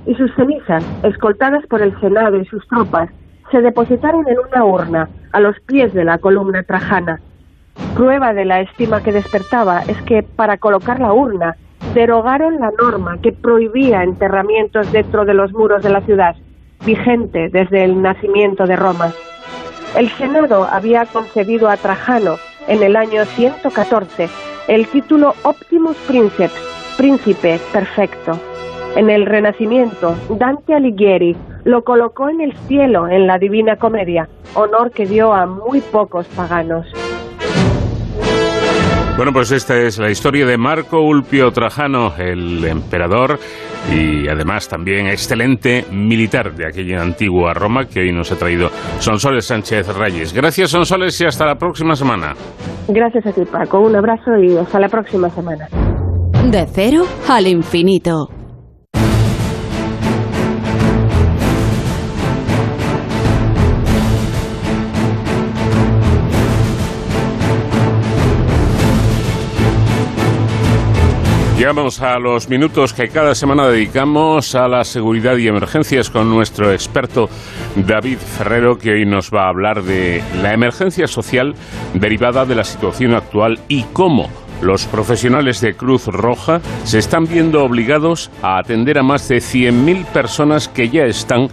y sus cenizas, escoltadas por el Senado y sus tropas, se depositaron en una urna a los pies de la columna trajana. Prueba de la estima que despertaba es que para colocar la urna derogaron la norma que prohibía enterramientos dentro de los muros de la ciudad, vigente desde el nacimiento de Roma. El Senado había concedido a Trajano en el año 114 el título Optimus Princeps, príncipe perfecto. En el Renacimiento, Dante Alighieri lo colocó en el cielo en la Divina Comedia, honor que dio a muy pocos paganos. Bueno, pues esta es la historia de Marco Ulpio Trajano, el emperador y además también excelente militar de aquella antigua Roma que hoy nos ha traído Sonsoles Sánchez Reyes. Gracias Sonsoles y hasta la próxima semana. Gracias a ti Paco, un abrazo y hasta la próxima semana. De cero al infinito. Llegamos a los minutos que cada semana dedicamos a la seguridad y emergencias con nuestro experto David Ferrero, que hoy nos va a hablar de la emergencia social derivada de la situación actual y cómo los profesionales de Cruz Roja se están viendo obligados a atender a más de 100.000 personas que ya están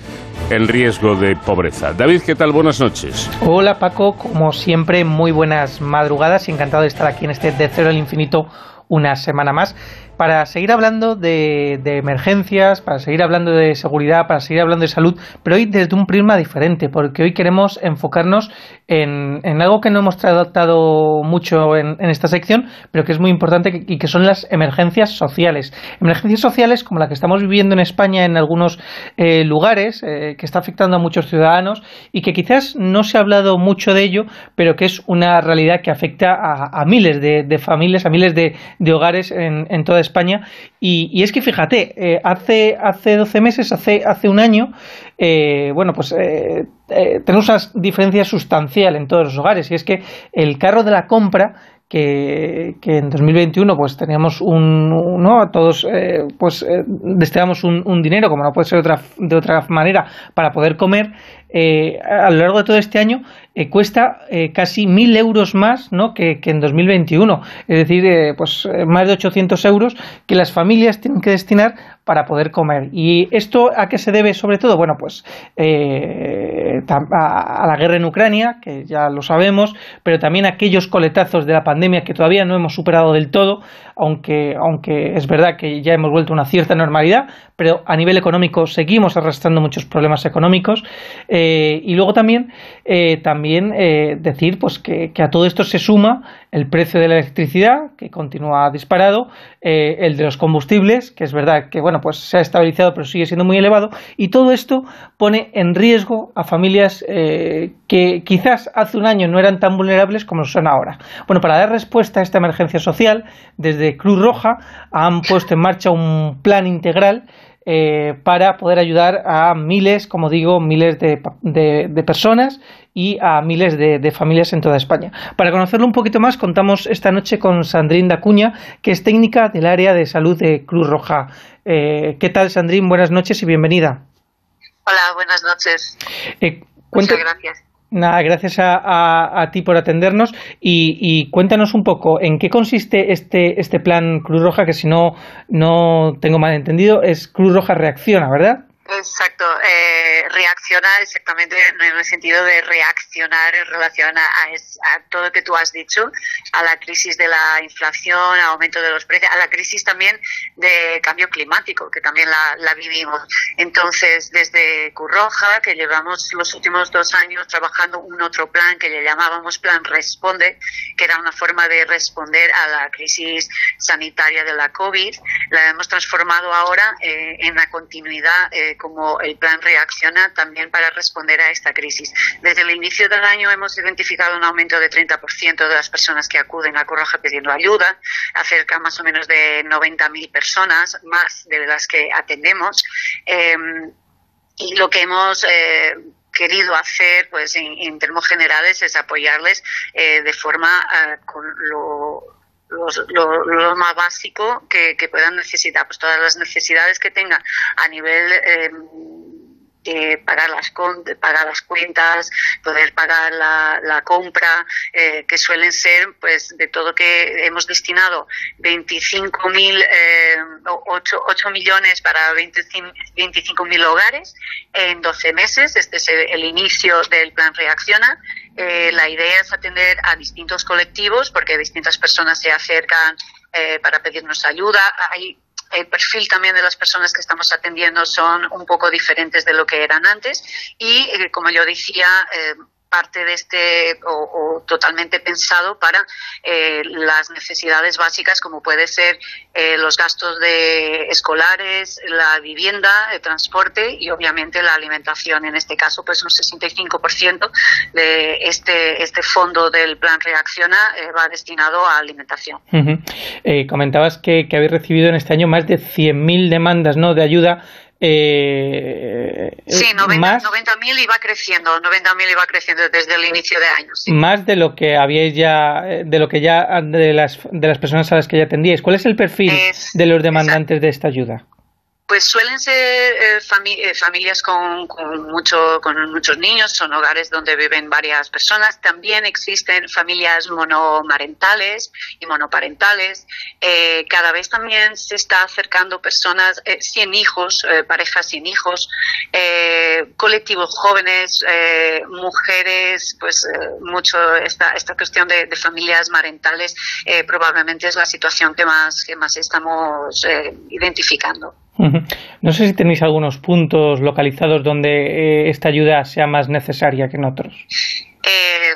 en riesgo de pobreza. David, ¿qué tal? Buenas noches. Hola Paco, como siempre, muy buenas madrugadas y encantado de estar aquí en este De Cero al Infinito una semana más para seguir hablando de, emergencias, para seguir hablando de seguridad, para seguir hablando de salud, pero hoy desde un prisma diferente, porque hoy queremos enfocarnos en, algo que no hemos tratado mucho en, esta sección, pero que es muy importante y que son las emergencias sociales. Emergencias sociales como la que estamos viviendo en España en algunos eh, lugares, eh, que está afectando a muchos ciudadanos y que quizás no se ha hablado mucho de ello, pero que es una realidad que afecta a, miles de, familias, a miles de, hogares en, en toda España España. Y, es que fíjate, eh, hace, hace 12 meses, hace, hace un año, eh, bueno, pues eh, tenemos una diferencia sustancial en todos los hogares. Y es que el carro de la compra que, en 2021 pues teníamos un, no todos pues destinamos un, un, dinero como no puede ser otra, de otra manera para poder comer a lo largo de todo este año eh, cuesta eh, casi mil euros más ¿no? que, en 2021. Es decir, eh, pues más de 800 euros que las familias tienen que destinar para poder comer. ¿Y esto a qué se debe sobre todo? Bueno, pues a, la guerra en Ucrania, que ya lo sabemos, pero también a aquellos coletazos de la pandemia que todavía no hemos superado del todo, aunque, aunque es verdad que ya hemos vuelto a una cierta normalidad, pero a nivel económico seguimos arrastrando muchos problemas económicos. y luego también eh, decir pues que, a todo esto se suma el precio de la electricidad, que continúa disparado, eh, el de los combustibles, que es verdad que bueno, pues se ha estabilizado pero sigue siendo muy elevado, y todo esto pone en riesgo a familias eh, que quizás hace un año no eran tan vulnerables como son ahora. Bueno, para dar respuesta a esta emergencia social, desde Cruz Roja han puesto en marcha un plan integral eh, para poder ayudar a miles, como digo, miles de, de, personas y a miles de, familias en toda España. Para conocerlo un poquito más, contamos esta noche con Sandrine Dacuña, que es técnica del área de salud de Cruz Roja. Eh, ¿Qué tal, Sandrine? Buenas noches y bienvenida. Hola, buenas noches. Eh, Muchas gracias. Nada, gracias a, a, ti por atendernos y, cuéntanos un poco en qué consiste este, este plan Cruz Roja, que si no, no tengo mal entendido, es Cruz Roja Reacciona, ¿verdad? Exacto, eh, exactamente en el sentido de reaccionar en relación a, todo lo que tú has dicho, a la crisis de la inflación, al aumento de los precios, a la crisis también de cambio climático, que también la, vivimos. Entonces, desde Curroja, que llevamos los últimos dos años trabajando un otro plan que le llamábamos Plan Responde, que era una forma de responder a la crisis sanitaria de la COVID, la hemos transformado ahora eh, en la continuidad. Eh, como el plan reacciona también para responder a esta crisis. Desde el inicio del año hemos identificado un aumento de 30% de las personas que acuden a Corroja pidiendo ayuda, acerca más o menos de 90.000 personas, más de las que atendemos. Em, y lo que hemos eh, querido hacer, pues en, términos generales, es apoyarles eh, de forma eh, con lo lo, más básico que, puedan necesitar, pues todas las necesidades que tengan a nivel eh, de pagar las pagar las cuentas, poder pagar la, compra, eh, que suelen ser, pues, de todo que hemos destinado 25 mil, eh, 8, 8, millones para 25 mil hogares en 12 meses. Este es el, inicio del plan Reacciona. Eh, la idea es atender a distintos colectivos porque distintas personas se acercan eh, para pedirnos ayuda. Hay el perfil también de las personas que estamos atendiendo son un poco diferentes de lo que eran antes y, eh, como yo decía, eh, parte de este o, totalmente pensado para eh, las necesidades básicas como puede ser eh, los gastos de escolares, la vivienda, el transporte y obviamente la alimentación. En este caso, pues un 65% de este este fondo del plan Reacciona eh, va destinado a alimentación. comentabas que, que habéis recibido en este año más de 100.000 demandas ¿no? de ayuda eh, sí, 90.000 iba creciendo, 90.000 iba creciendo desde el inicio de año. Más de lo que habíais ya, de lo que ya de las de las personas a las que ya atendíais. ¿Cuál es el perfil de los demandantes de esta ayuda? Pues suelen ser eh, eh, familias con, mucho, con muchos niños, son hogares donde viven varias personas. También existen familias monomarentales y monoparentales. Eh, cada vez también se está acercando personas sin hijos, parejas sin hijos, colectivos jóvenes, mujeres, pues mucho esta, esta cuestión de, de familias marentales probablemente es la situación que más, que más estamos identificando. No sé si tenéis algunos puntos localizados donde eh, esta ayuda sea más necesaria que en otros. Eh,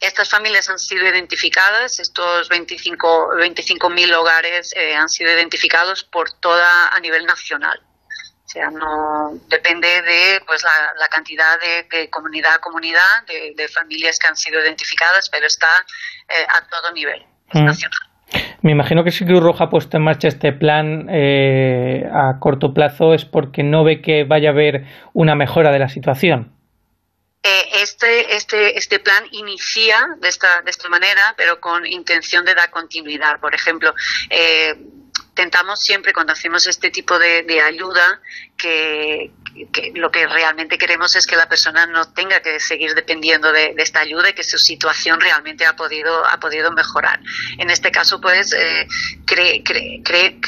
estas familias han sido identificadas, estos 25.000 25 hogares eh, han sido identificados por toda a nivel nacional. O sea, no depende de pues la, cantidad de, comunidad a comunidad de, familias que han sido identificadas, pero está a todo nivel nacional. Me imagino que si Cruz Roja ha puesto en marcha este plan eh, a corto plazo es porque no ve que vaya a haber una mejora de la situación. Eh, este, este, este plan inicia de esta, de esta manera, pero con intención de dar continuidad. Por ejemplo, eh, intentamos siempre cuando hacemos este tipo de, ayuda que, lo que realmente queremos es que la persona no tenga que seguir dependiendo de, esta ayuda y que su situación realmente ha podido, ha podido mejorar. En este caso, pues, eh,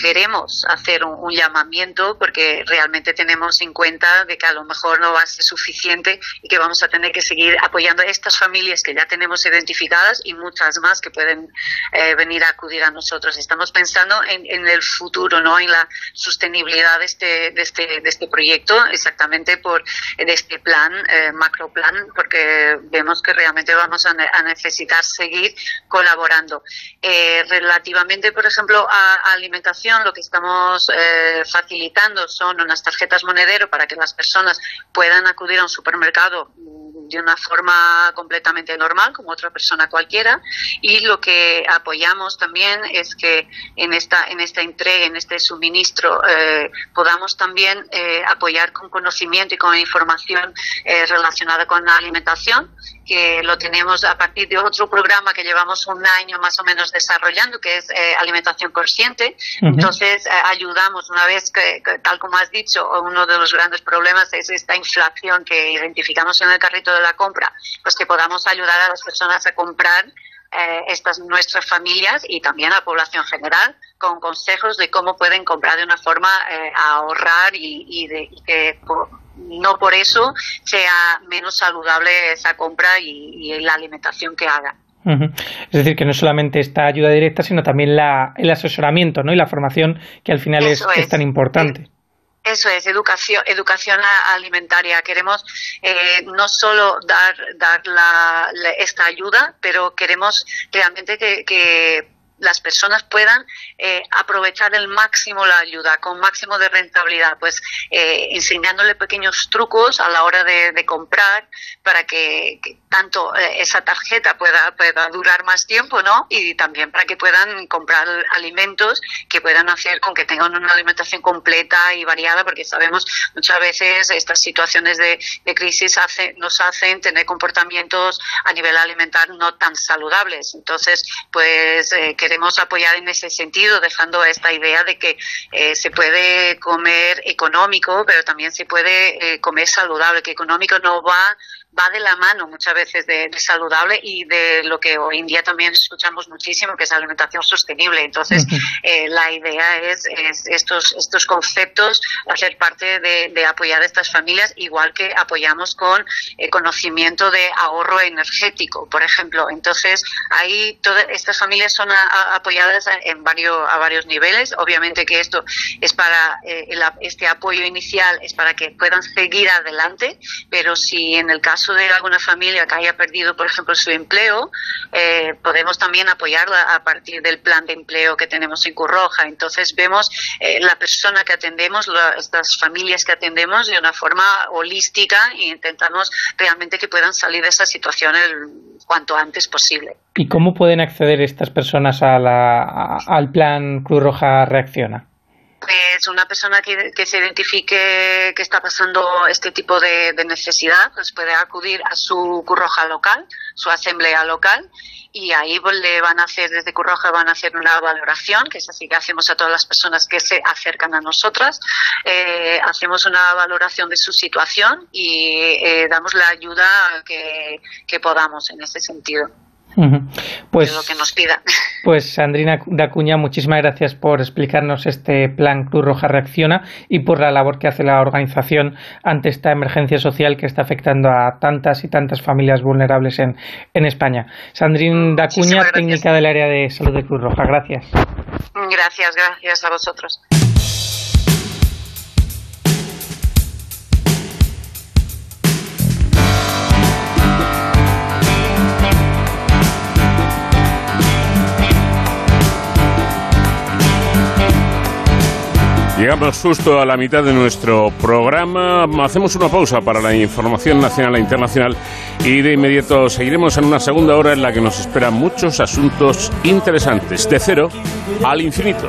queremos hacer un, llamamiento porque realmente tenemos en cuenta que a lo mejor no va a ser suficiente y que vamos a tener que seguir apoyando a estas familias que ya tenemos identificadas y muchas más que pueden eh, venir a acudir a nosotros. Estamos pensando en, el futuro, ¿no? En la sostenibilidad de este, de este, de este proyecto exactamente por este plan, eh, macro plan, porque vemos que realmente vamos a, necesitar seguir colaborando. Eh, relativamente, por ejemplo, a, alimentación, lo que estamos eh, facilitando son unas tarjetas monedero para que las personas puedan acudir a un supermercado de una forma completamente normal, como otra persona cualquiera. Y lo que apoyamos también es que en esta, en esta entrega, en este suministro, eh, podamos también eh, apoyar con conocimiento y con información eh, relacionada con la alimentación, que lo tenemos a partir de otro programa que llevamos un año más o menos desarrollando, que es alimentación consciente. Entonces, ayudamos una vez que, tal como has dicho, uno de los grandes problemas es esta inflación que identificamos en el carrito de la compra, pues que podamos ayudar a las personas a comprar eh, estas nuestras familias y también a la población general con consejos de cómo pueden comprar de una forma eh, a ahorrar y, de, que no por eso sea menos saludable esa compra y, la alimentación que hagan. Es decir, que no solamente esta ayuda directa, sino también la, el asesoramiento ¿no? y la formación, que al final es, tan importante. Eso es, educación, educación alimentaria. Queremos eh, no solo dar, dar la, esta ayuda, pero queremos realmente que, que las personas puedan eh, aprovechar el máximo la ayuda, con máximo de rentabilidad, pues eh, enseñándole pequeños trucos a la hora de, comprar para que, tanto eh, esa tarjeta pueda, pueda durar más tiempo, ¿no? Y también para que puedan comprar alimentos que puedan hacer con que tengan una alimentación completa y variada, porque sabemos muchas veces estas situaciones de, crisis nos hacen tener comportamientos a nivel alimentar no tan saludables. Entonces, pues queremos queremos apoyar en ese sentido, dejando esta idea de que se puede comer económico, pero también se puede comer saludable, que económico no va va de la mano muchas veces de, saludable y de lo que hoy en día también escuchamos muchísimo, que es alimentación sostenible. Entonces, eh, la idea es, estos, estos conceptos hacer parte de, apoyar a estas familias, igual que apoyamos con el conocimiento de ahorro energético, por ejemplo. Entonces, ahí todas estas familias son apoyadas en varios, a varios niveles. Obviamente que esto es para, eh, este apoyo inicial es para que puedan seguir adelante, pero si en el caso de alguna familia que haya perdido, por ejemplo, su empleo, eh, podemos también apoyarla a partir del plan de empleo que tenemos en Curroja. Entonces vemos eh, la persona que atendemos, estas familias que atendemos de una forma holística e intentamos realmente que puedan salir de esa situación el cuanto antes posible. ¿Y cómo pueden acceder estas personas a al plan Cruz Roja Reacciona? Pues una persona que, se identifique que está pasando este tipo de, necesidad, pues puede acudir a su curroja local, su asamblea local, y ahí pues, le van a hacer, desde Curroja van a hacer una valoración, que es así que hacemos a todas las personas que se acercan a nosotras, eh, hacemos una valoración de su situación y eh, damos la ayuda que, que podamos en ese sentido. Pues, lo que nos pida. <laughs> Pues Sandrina Dacuña, muchísimas gracias por explicarnos este plan Cruz Roja Reacciona y por la labor que hace la organización ante esta emergencia social que está afectando a tantas y tantas familias vulnerables en, en España. Sandrina Dacuña, técnica del área de salud de Cruz Roja. Gracias. Gracias, gracias a vosotros. Llegamos justo a la mitad de nuestro programa. Hacemos una pausa para la información nacional e internacional y de inmediato seguiremos en una segunda hora en la que nos esperan muchos asuntos interesantes. De cero al infinito.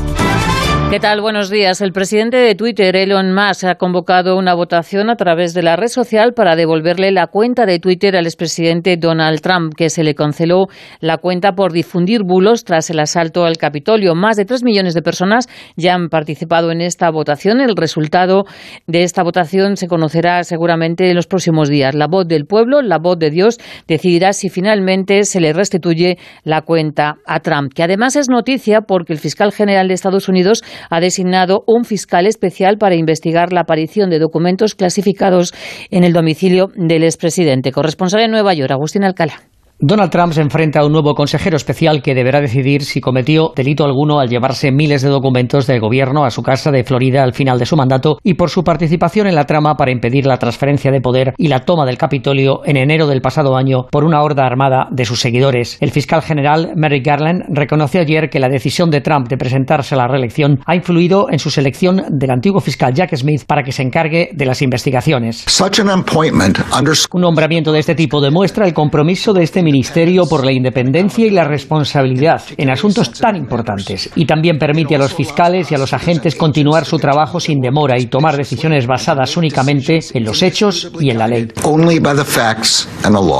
¿Qué tal? Buenos días. El presidente de Twitter, Elon Musk, ha convocado una votación a través de la red social para devolverle la cuenta de Twitter al expresidente Donald Trump, que se le canceló la cuenta por difundir bulos tras el asalto al Capitolio. Más de tres millones de personas ya han participado en esta votación. El resultado de esta votación se conocerá seguramente en los próximos días. La voz del pueblo, la voz de Dios, decidirá si finalmente se le restituye la cuenta a Trump, que además es noticia porque el fiscal general de Estados Unidos ha designado un fiscal especial para investigar la aparición de documentos clasificados en el domicilio del expresidente. Corresponsal en Nueva York, Agustín Alcalá. Donald Trump se enfrenta a un nuevo consejero especial que deberá decidir si cometió delito alguno al llevarse miles de documentos del gobierno a su casa de Florida al final de su mandato y por su participación en la trama para impedir la transferencia de poder y la toma del Capitolio en enero del pasado año por una horda armada de sus seguidores. El fiscal general Merrick Garland reconoció ayer que la decisión de Trump de presentarse a la reelección ha influido en su selección del antiguo fiscal Jack Smith para que se encargue de las investigaciones. Un nombramiento de este tipo demuestra el compromiso de este ministerio por la independencia y la responsabilidad en asuntos tan importantes y también permite a los fiscales y a los agentes continuar su trabajo sin demora y tomar decisiones basadas únicamente en los hechos y en la ley.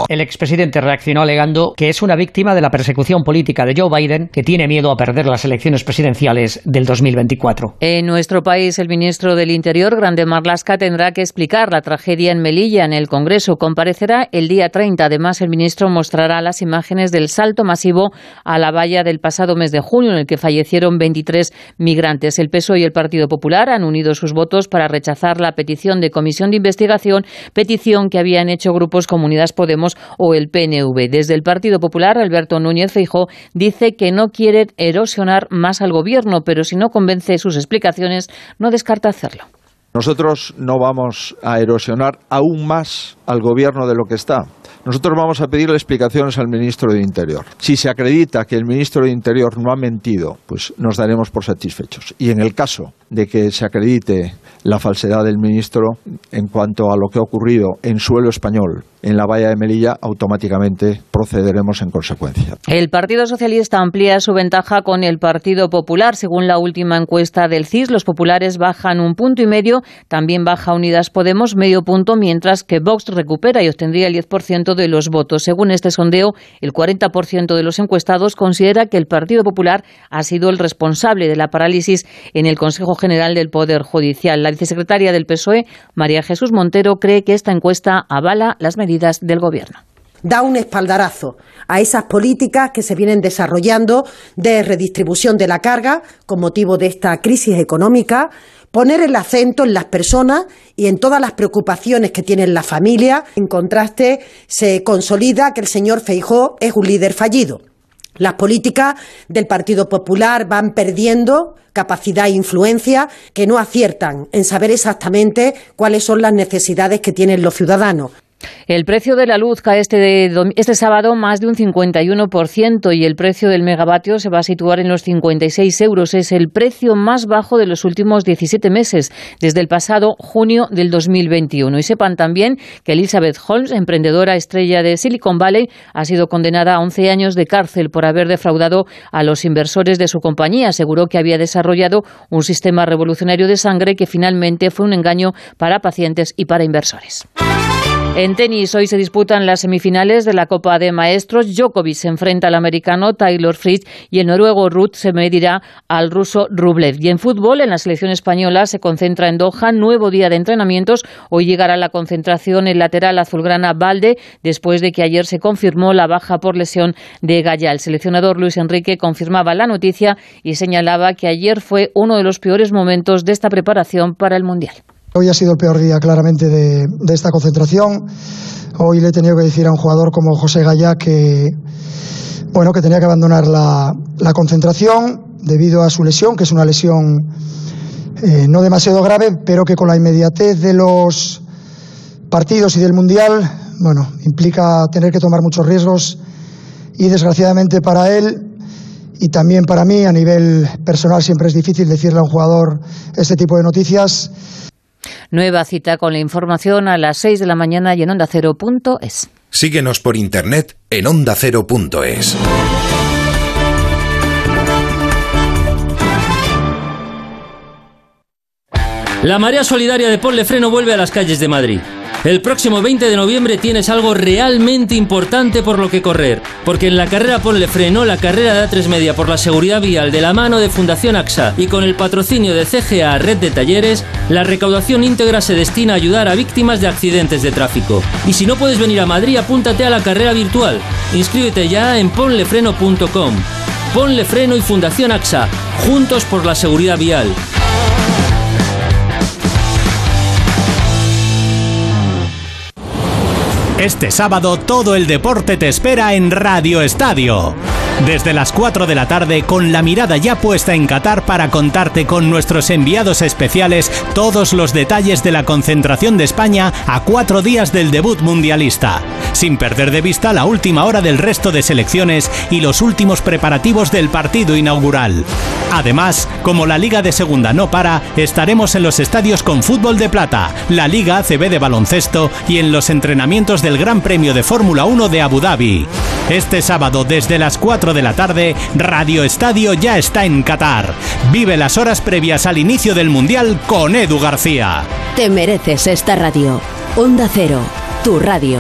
El expresidente reaccionó alegando que es una víctima de la persecución política de Joe Biden que tiene miedo a perder las elecciones presidenciales del 2024. En nuestro país, el ministro del Interior, Grande Marlasca, tendrá que explicar la tragedia en Melilla en el Congreso. Comparecerá el día 30. Además, el ministro mostrará las imágenes del salto masivo a la valla del pasado mes de junio, en el que fallecieron 23 migrantes. El PSOE y el Partido Popular han unido sus votos para rechazar la petición de comisión de investigación, petición que habían hecho grupos como Unidas Podemos o el PNV. Desde el Partido Popular, Alberto Núñez Feijó dice que no quiere erosionar más al gobierno, pero si no convence sus explicaciones, no descarta hacerlo. Nosotros no vamos a erosionar aún más al gobierno de lo que está. Nosotros vamos a pedirle explicaciones al ministro de Interior. Si se acredita que el ministro de Interior no ha mentido, pues nos daremos por satisfechos. Y en el caso de que se acredite la falsedad del ministro en cuanto a lo que ha ocurrido en suelo español, en la valla de Melilla, automáticamente procederemos en consecuencia. El Partido Socialista amplía su ventaja con el Partido Popular. Según la última encuesta del CIS, los populares bajan un punto y medio, también baja Unidas Podemos medio punto, mientras que Vox recupera y obtendría el 10% de los votos. Según este sondeo, el 40% de los encuestados considera que el Partido Popular ha sido el responsable de la parálisis en el Consejo General del Poder Judicial. La vicesecretaria del PSOE, María Jesús Montero, cree que esta encuesta avala las medidas del Gobierno da un espaldarazo a esas políticas que se vienen desarrollando de redistribución de la carga con motivo de esta crisis económica, poner el acento en las personas y en todas las preocupaciones que tienen la familia. En contraste, se consolida que el señor Feijó es un líder fallido. Las políticas del Partido Popular van perdiendo capacidad e influencia que no aciertan en saber exactamente cuáles son las necesidades que tienen los ciudadanos. El precio de la luz cae este, este sábado más de un 51% y el precio del megavatio se va a situar en los 56 euros. Es el precio más bajo de los últimos 17 meses, desde el pasado junio del 2021. Y sepan también que Elizabeth Holmes, emprendedora estrella de Silicon Valley, ha sido condenada a 11 años de cárcel por haber defraudado a los inversores de su compañía. Aseguró que había desarrollado un sistema revolucionario de sangre que finalmente fue un engaño para pacientes y para inversores. En tenis, hoy se disputan las semifinales de la Copa de Maestros. Djokovic se enfrenta al americano Taylor Fritz y el noruego Ruth se medirá al ruso Rublev. Y en fútbol, en la selección española se concentra en Doha, nuevo día de entrenamientos. Hoy llegará la concentración el lateral azulgrana Valde, después de que ayer se confirmó la baja por lesión de Gaya. El seleccionador Luis Enrique confirmaba la noticia y señalaba que ayer fue uno de los peores momentos de esta preparación para el Mundial. Hoy ha sido el peor día claramente de, esta concentración. Hoy le he tenido que decir a un jugador como José Gallá que, bueno, que tenía que abandonar la, concentración debido a su lesión, que es una lesión eh, no demasiado grave, pero que con la inmediatez de los partidos y del Mundial, bueno, implica tener que tomar muchos riesgos y desgraciadamente para él y también para mí a nivel personal siempre es difícil decirle a un jugador este tipo de noticias Nueva cita con la información a las 6 de la mañana y en ondacero.es. Síguenos por internet en ondacero.es. La marea solidaria de Ponle Freno vuelve a las calles de Madrid. El próximo 20 de noviembre tienes algo realmente importante por lo que correr, porque en la carrera Ponle Freno, la carrera de A3 Media por la seguridad vial de la mano de Fundación AXA y con el patrocinio de CGA Red de Talleres, la recaudación íntegra se destina a ayudar a víctimas de accidentes de tráfico. Y si no puedes venir a Madrid, apúntate a la carrera virtual. Inscríbete ya en ponlefreno.com. Ponle Freno y Fundación AXA, juntos por la seguridad vial. Este sábado todo el deporte te espera en Radio Estadio. Desde las 4 de la tarde, con la mirada ya puesta en Qatar para contarte con nuestros enviados especiales todos los detalles de la concentración de España a cuatro días del debut mundialista. Sin perder de vista la última hora del resto de selecciones y los últimos preparativos del partido inaugural. Además, como la Liga de Segunda no para, estaremos en los estadios con fútbol de plata, la Liga ACB de baloncesto y en los entrenamientos del Gran Premio de Fórmula 1 de Abu Dhabi. Este sábado desde las 4 de la tarde, Radio Estadio ya está en Qatar. Vive las horas previas al inicio del Mundial con Edu García. Te mereces esta radio. Onda Cero, tu radio.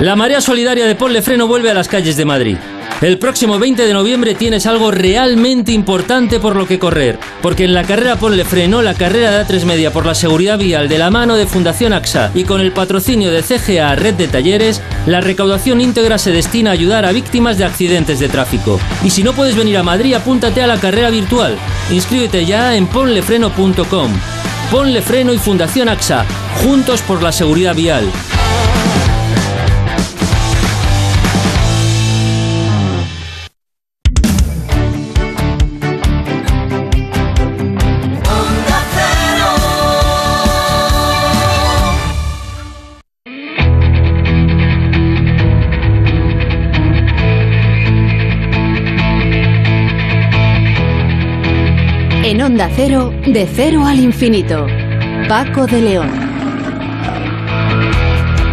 La marea solidaria de Ponle Freno vuelve a las calles de Madrid. El próximo 20 de noviembre tienes algo realmente importante por lo que correr, porque en la carrera Ponle Freno, la carrera de A3 Media por la seguridad vial de la mano de Fundación AXA y con el patrocinio de CGA Red de Talleres, la recaudación íntegra se destina a ayudar a víctimas de accidentes de tráfico. Y si no puedes venir a Madrid, apúntate a la carrera virtual. Inscríbete ya en ponlefreno.com. Ponle Freno y Fundación AXA, juntos por la seguridad vial. Cero, de cero al infinito. Paco de León.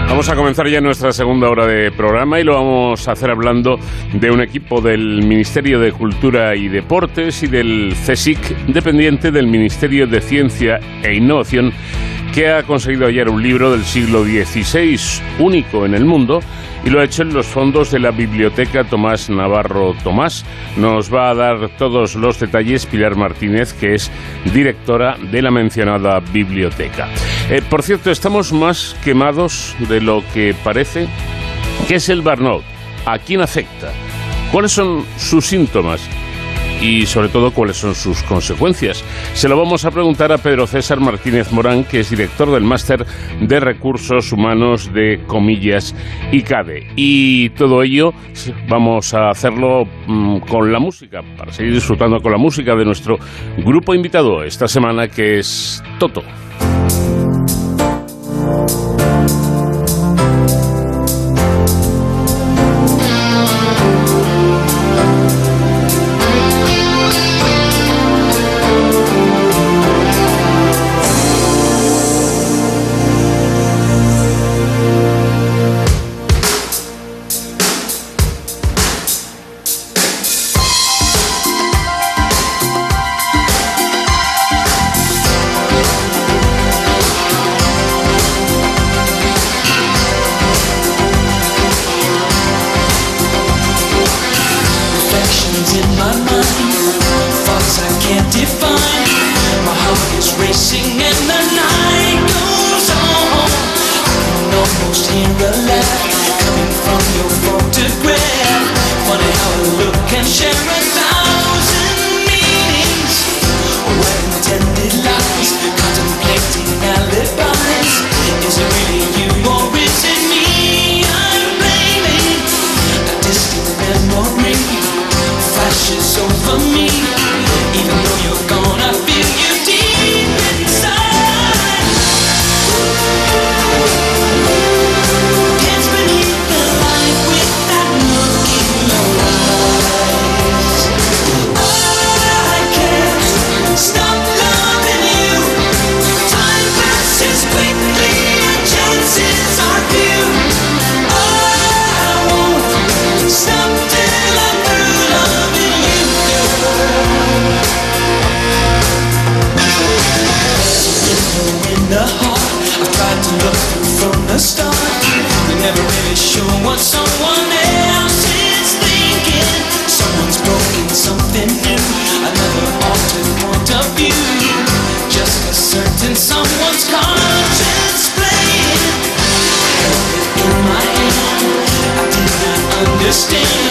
Vamos a comenzar ya nuestra segunda hora de programa y lo vamos a hacer hablando de un equipo del Ministerio de Cultura y Deportes y del CSIC, dependiente del Ministerio de Ciencia e Innovación, que ha conseguido hallar un libro del siglo XVI, único en el mundo, y lo ha hecho en los fondos de la Biblioteca Tomás Navarro Tomás. Nos va a dar todos los detalles Pilar Martínez, que es directora de la mencionada biblioteca. Eh, por cierto, estamos más quemados de lo que parece. ¿Qué es el burnout? ¿A quién afecta? ¿Cuáles son sus síntomas? Y sobre todo cuáles son sus consecuencias. Se lo vamos a preguntar a Pedro César Martínez Morán, que es director del Máster de Recursos Humanos de Comillas y CADE. Y todo ello vamos a hacerlo mm, con la música, para seguir disfrutando con la música de nuestro grupo invitado esta semana, que es Toto. Understand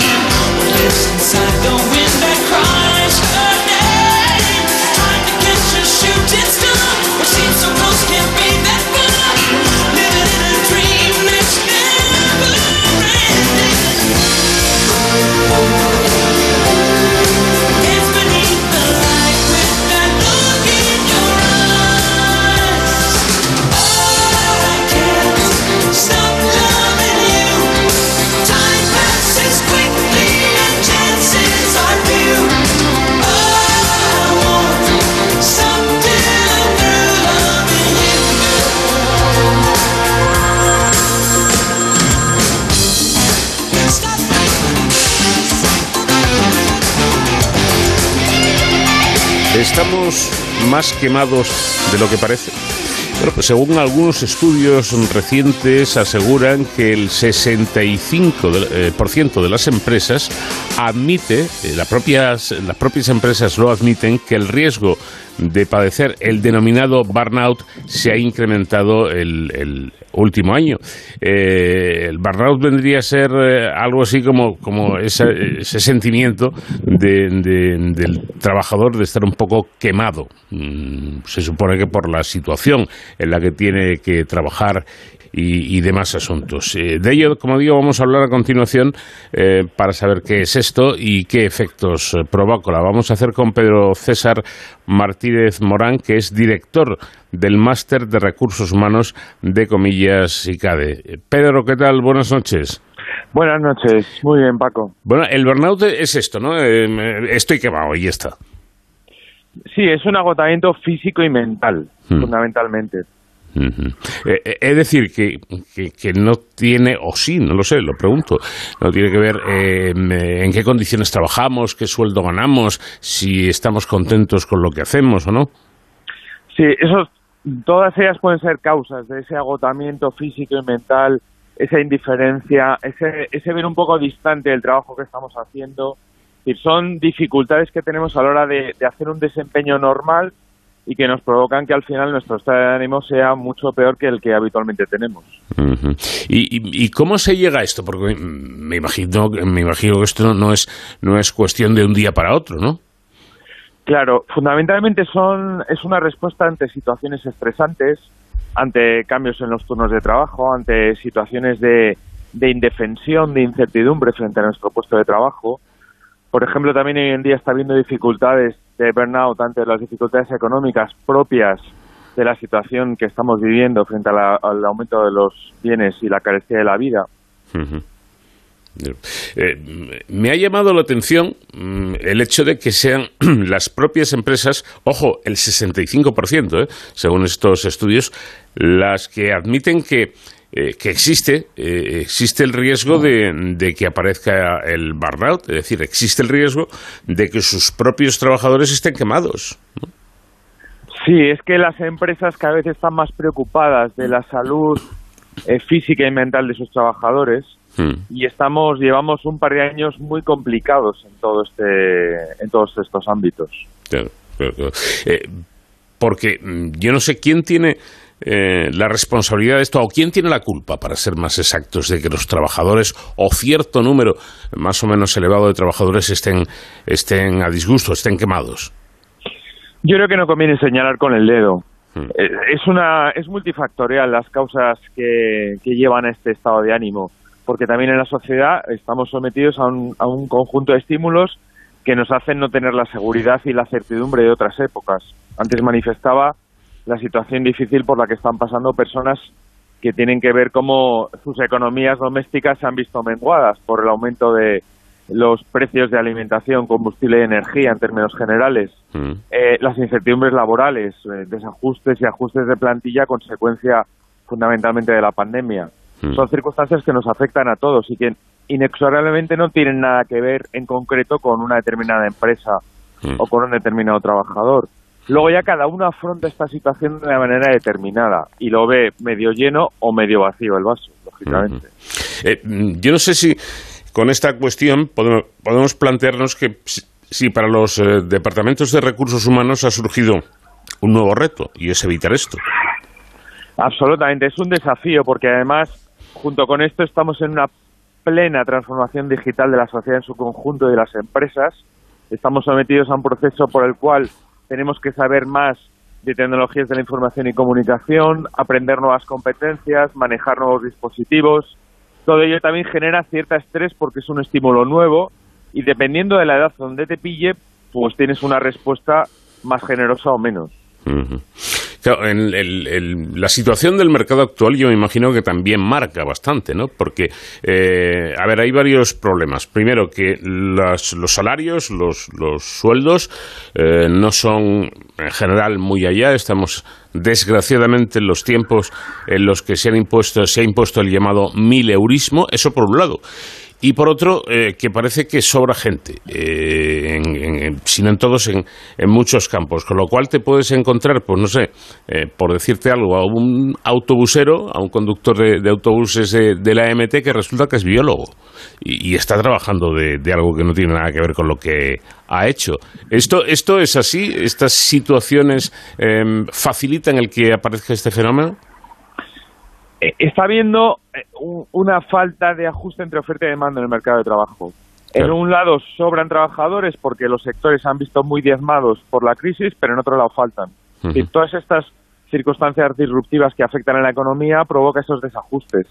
más quemados de lo que parece. Pues según algunos estudios recientes aseguran que el 65% de, eh, de las empresas admite, eh, las, propias, las propias empresas lo admiten, que el riesgo de padecer el denominado burnout se ha incrementado el, el último año. Eh, el burnout vendría a ser eh, algo así como, como ese, sentimiento de- del trabajador de estar un poco quemado. Mm, se supone que por la situación en la que tiene que trabajar y, y demás asuntos. Eh, de ello, como digo, vamos a hablar a continuación eh, para saber qué es esto y qué efectos provoca. La vamos a hacer con Pedro César Martínez Morán, que es director del Máster de Recursos Humanos de Comillas ICADE. Pedro, ¿qué tal? Buenas noches. Buenas noches, muy bien Paco. Bueno, el burnout es esto, ¿no? Eh, estoy quemado y ya está. Sí, es un agotamiento físico y mental, Hmm. fundamentalmente. Eh, es decir, que, que, no tiene, o sí, no lo sé, lo pregunto, no tiene que ver eh, en qué condiciones trabajamos, qué sueldo ganamos, si estamos contentos con lo que hacemos o no. Sí, eso, todas ellas pueden ser causas de ese agotamiento físico y mental, esa indiferencia, ese, ese ver un poco distante del trabajo que estamos haciendo. Es son dificultades que tenemos a la hora de hacer un desempeño normal y que nos provocan que al final nuestro estado de ánimo sea mucho peor que el que habitualmente tenemos. ¿Y, y, y cómo se llega a esto? Porque me imagino, me imagino que esto no es, no es cuestión de un día para otro, ¿no? Claro, fundamentalmente son es una respuesta ante situaciones estresantes, ante cambios en los turnos de trabajo, ante situaciones de, de indefensión, de incertidumbre frente a nuestro puesto de trabajo. Por ejemplo, también hoy en día está habiendo dificultades de burnout ante las dificultades económicas propias de la situación que estamos viviendo frente al aumento de los bienes y la carencia de la vida. Eh, me ha llamado la atención mm, el hecho de que sean <clears throat> las propias empresas, ojo, el 65%, eh, según estos estudios, las que admiten que, eh, que existe, eh, existe el riesgo de, de que aparezca el burnout, es decir, existe el riesgo de que sus propios trabajadores estén quemados. Sí, es que las empresas cada vez están más preocupadas de la salud eh, física y mental de sus trabajadores Mm. y estamos llevamos un par de años muy complicados en todo este en todos estos ámbitos. Claro, claro, claro. Porque mm, yo no sé quién tiene eh, la responsabilidad de esto o quién tiene la culpa, para ser más exactos, de que los trabajadores o cierto número más o menos elevado de trabajadores estén, estén a disgusto, estén quemados. Yo creo que no conviene señalar con el dedo. Eh, Es una es multifactorial las causas que, que llevan a este estado de ánimo, porque también en la sociedad estamos sometidos a un, a un conjunto de estímulos que nos hacen no tener la seguridad y la certidumbre de otras épocas. Antes manifestaba la situación difícil por la que están pasando personas que tienen que ver cómo sus economías domésticas se han visto menguadas por el aumento de los precios de alimentación, combustible y energía en términos generales eh, las incertidumbres laborales, eh, desajustes y ajustes de plantilla, consecuencia fundamentalmente de la pandemia. Son circunstancias que nos afectan a todos y que inexorablemente no tienen nada que ver en concreto con una determinada empresa o con un determinado trabajador. Luego ya cada uno afronta esta situación de una manera determinada y lo ve medio lleno o medio vacío el vaso, lógicamente. Eh, mm, yo no sé si con esta cuestión podemos, podemos plantearnos que si, si para los eh, departamentos de recursos humanos ha surgido un nuevo reto y es evitar esto. Absolutamente, es un desafío porque además, junto con esto, estamos en una plena transformación digital de la sociedad en su conjunto y de las empresas. Estamos sometidos a un proceso por el cual tenemos que saber más de tecnologías de la información y comunicación, aprender nuevas competencias, manejar nuevos dispositivos. Todo ello también genera cierto estrés porque es un estímulo nuevo y dependiendo de la edad donde te pille, pues tienes una respuesta más generosa o menos. Ujú. Claro, en el- la situación del mercado actual yo me imagino que también marca bastante, ¿no? Porque, eh, a ver, hay varios problemas. Primero, que las- los salarios, los, los sueldos eh, no son en general muy allá. Estamos, desgraciadamente, en los tiempos en los que se, han impuesto, se ha impuesto el llamado mileurismo. Eso por un lado. Y por otro, eh, que parece que sobra gente, eh, en, en, si no en todos, en, en, muchos campos, con lo cual te puedes encontrar, pues no sé, eh, por decirte algo, a un autobusero, a un conductor de, autobuses de, la MT que resulta que es biólogo y, y está trabajando de, de, algo que no tiene nada que ver con lo que ha hecho. ¿Esto, esto es así? ¿Estas situaciones em, facilitan el que aparezca este fenómeno? Está habiendo una falta de ajuste entre oferta y demanda en el mercado de trabajo. Claro. En un lado sobran trabajadores porque los sectores se han visto muy diezmados por la crisis, pero en otro lado faltan. Uh -huh. Y todas estas circunstancias disruptivas que afectan a la economía provocan esos desajustes.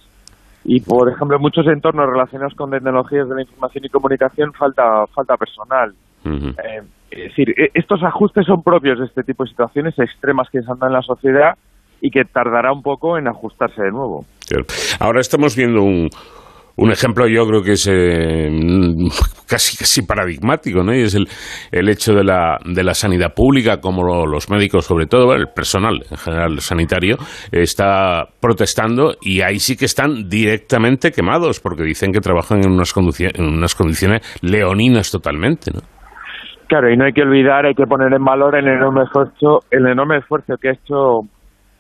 Y, por ejemplo, en muchos entornos relacionados con tecnologías de la información y comunicación falta, falta personal. Uh -huh. eh, es decir, estos ajustes son propios de este tipo de situaciones extremas que se andan en la sociedad y que tardará un poco en ajustarse de nuevo. Ahora estamos viendo un, un ejemplo, yo creo que es eh, <laughs> casi casi paradigmático, ¿no? Y es el, el hecho de la, de la sanidad pública, como los médicos, sobre todo, el personal en general sanitario, está protestando y ahí sí que están directamente quemados, porque dicen que trabajan en unas, en unas condiciones leoninas totalmente, ¿no? Claro, y no hay que olvidar, hay que poner en valor el enorme esfuerzo, el enorme esfuerzo que ha hecho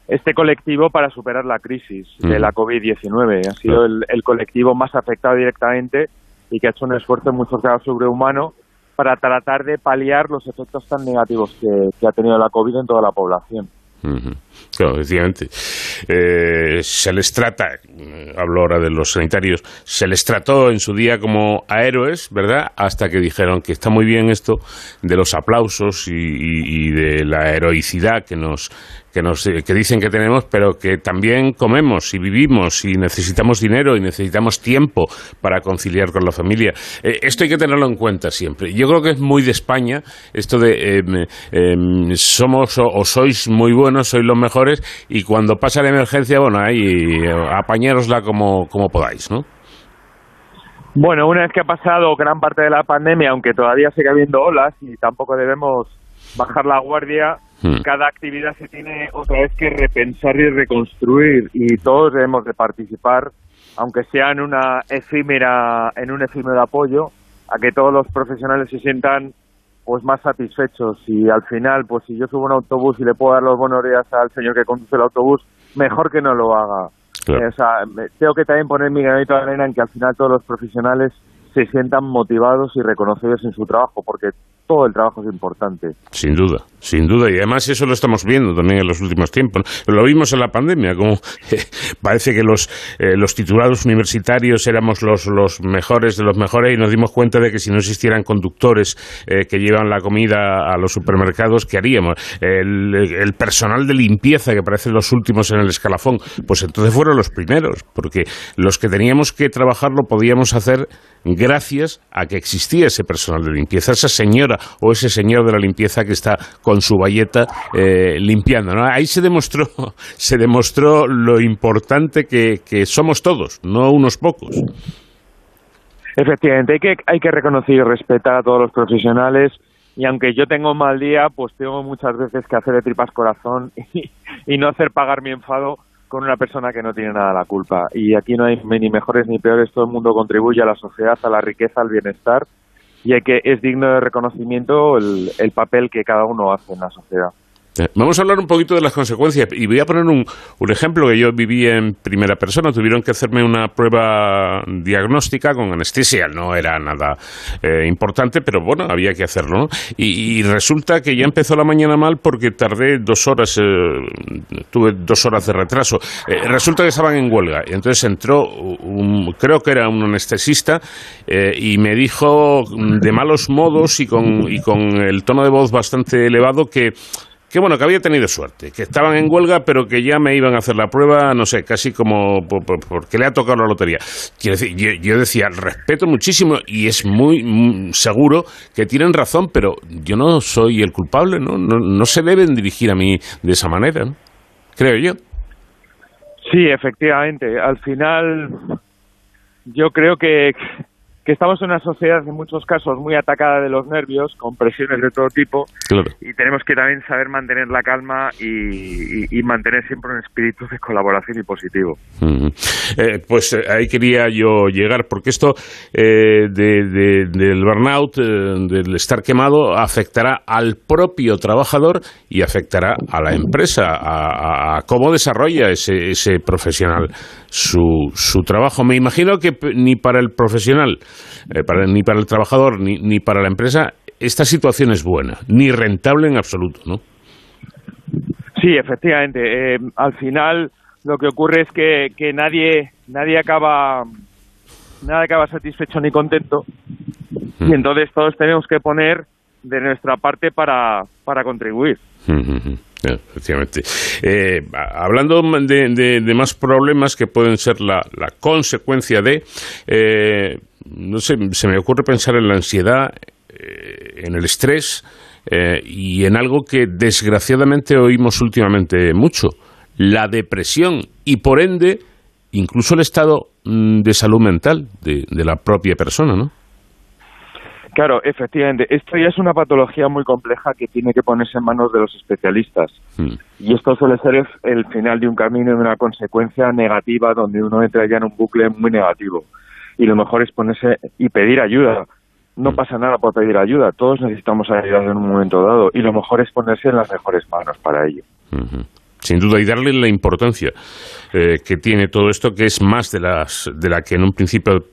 este colectivo para superar la crisis mm. de la COVID-19. Ha sido el, el, colectivo más afectado directamente y que ha hecho un esfuerzo en muchos casos sobrehumano para tratar de paliar los efectos tan negativos que, que ha tenido la COVID en toda la población. Uh -huh. Claro, efectivamente. Eh, se les trata, hablo ahora de los sanitarios, se les trató en su día como a héroes, ¿verdad? Hasta que dijeron que está muy bien esto de los aplausos y, y, y de la heroicidad que nos, que, nos, que dicen que tenemos, pero que también comemos y vivimos y necesitamos dinero y necesitamos tiempo para conciliar con la familia. Eh, esto hay que tenerlo en cuenta siempre. Yo creo que es muy de España esto de eh, eh, somos o, o, sois muy buenos, sois los mejores y cuando pasa la emergencia, bueno, ahí apañárosla como, como podáis, ¿no? Bueno, una vez que ha pasado gran parte de la pandemia, aunque todavía sigue habiendo olas y tampoco debemos bajar la guardia. Cada actividad se tiene otra vez que repensar y reconstruir y todos debemos de participar, aunque sea en una efímera, en un efímero apoyo, a que todos los profesionales se sientan pues más satisfechos y al final, pues si yo subo un autobús y le puedo dar los buenos días al señor que conduce el autobús, mejor que no lo haga. Claro. O sea, tengo que también poner mi granito de arena en que al final todos los profesionales se sientan motivados y reconocidos en su trabajo, porque todo el trabajo es importante. Sin duda, sin duda. Y además eso lo estamos viendo también en los últimos tiempos. Lo vimos en la pandemia, como <laughs> parece que los, eh, los titulados universitarios éramos los, los mejores de los mejores y nos dimos cuenta de que si no existieran conductores eh, que llevan la comida a los supermercados, ¿qué haríamos? El, el personal de limpieza, que parecen los últimos en el escalafón, pues entonces fueron los primeros, porque los que teníamos que trabajar lo podíamos hacer gracias a que existía ese personal de limpieza, esa señora o ese señor de la limpieza que está con su bayeta eh, limpiando. ¿no? Ahí se demostró, <laughs> se demostró lo importante que, que, somos todos, no unos pocos. Efectivamente, hay que, hay que reconocer y respetar a todos los profesionales y aunque yo tengo mal día, pues tengo muchas veces que hacer de tripas corazón <laughs> y no hacer pagar mi enfado con una persona que no tiene nada la culpa. Y aquí no hay ni mejores ni peores, todo el mundo contribuye a la sociedad, a la riqueza, al bienestar y hay que es digno de reconocimiento el, el papel que cada uno hace en la sociedad. Eh, vamos a hablar un poquito de las consecuencias y voy a poner un, un, ejemplo que yo viví en primera persona. Tuvieron que hacerme una prueba diagnóstica con anestesia. No era nada eh, importante, pero bueno, había que hacerlo. ¿no? Y, y, resulta que ya empezó la mañana mal porque tardé dos horas, eh, tuve dos horas de retraso. Resulta que estaban en huelga. Y entonces entró, un, creo que era un anestesista, y me dijo de malos modos y con, y con el tono de voz bastante elevado que que bueno, que había tenido suerte, que estaban en huelga, pero que ya me iban a hacer la prueba, no sé, casi como por, por, porque le ha tocado la lotería. Quiero decir, yo, decía, respeto muchísimo y es muy, muy, seguro que tienen razón, pero yo no soy el culpable, ¿no? No, no se deben dirigir a mí de esa manera, ¿no? creo yo. Sí, efectivamente. Al final, yo creo que que estamos en una sociedad en muchos casos muy atacada de los nervios, con presiones de todo tipo, y tenemos que también saber mantener la calma y, y- y mantener siempre un espíritu de colaboración y positivo. Eh, pues eh, ahí quería yo llegar, porque esto eh, de- de- del burnout, eh, del estar quemado, afectará al propio trabajador y afectará a la empresa, a, cómo desarrolla ese, ese profesional su, su trabajo. Me imagino que ni para el profesional, eh, para- ni para el trabajador, ni, ni para la empresa, esta situación es buena, ni rentable en absoluto, ¿no? Sí, efectivamente. eh, al final lo que ocurre es que, que nadie nadie acaba nadie acaba satisfecho ni contento y entonces todos tenemos que poner de nuestra parte para, para contribuir. Efectivamente. Eh, hablando de, más problemas que pueden ser la, consecuencia de, eh, no sé, se me ocurre pensar en la ansiedad, eh, en el estrés eh, y en algo que desgraciadamente oímos últimamente mucho, la depresión y por ende incluso el estado mm, de salud mental de la propia persona, ¿no? Claro, efectivamente. Esto ya es una patología muy compleja que tiene que ponerse en manos de los especialistas. Mm. Y esto suele ser el, final de un camino de una consecuencia negativa donde uno entra ya en un bucle muy negativo. Y lo mejor es ponerse y pedir ayuda. No pasa nada por pedir ayuda. Todos necesitamos ayuda en un momento dado. Y lo mejor es ponerse en las mejores manos para ello. Sin duda, y darle la importancia eh, que tiene todo esto, que es más de, las, de la que en un principio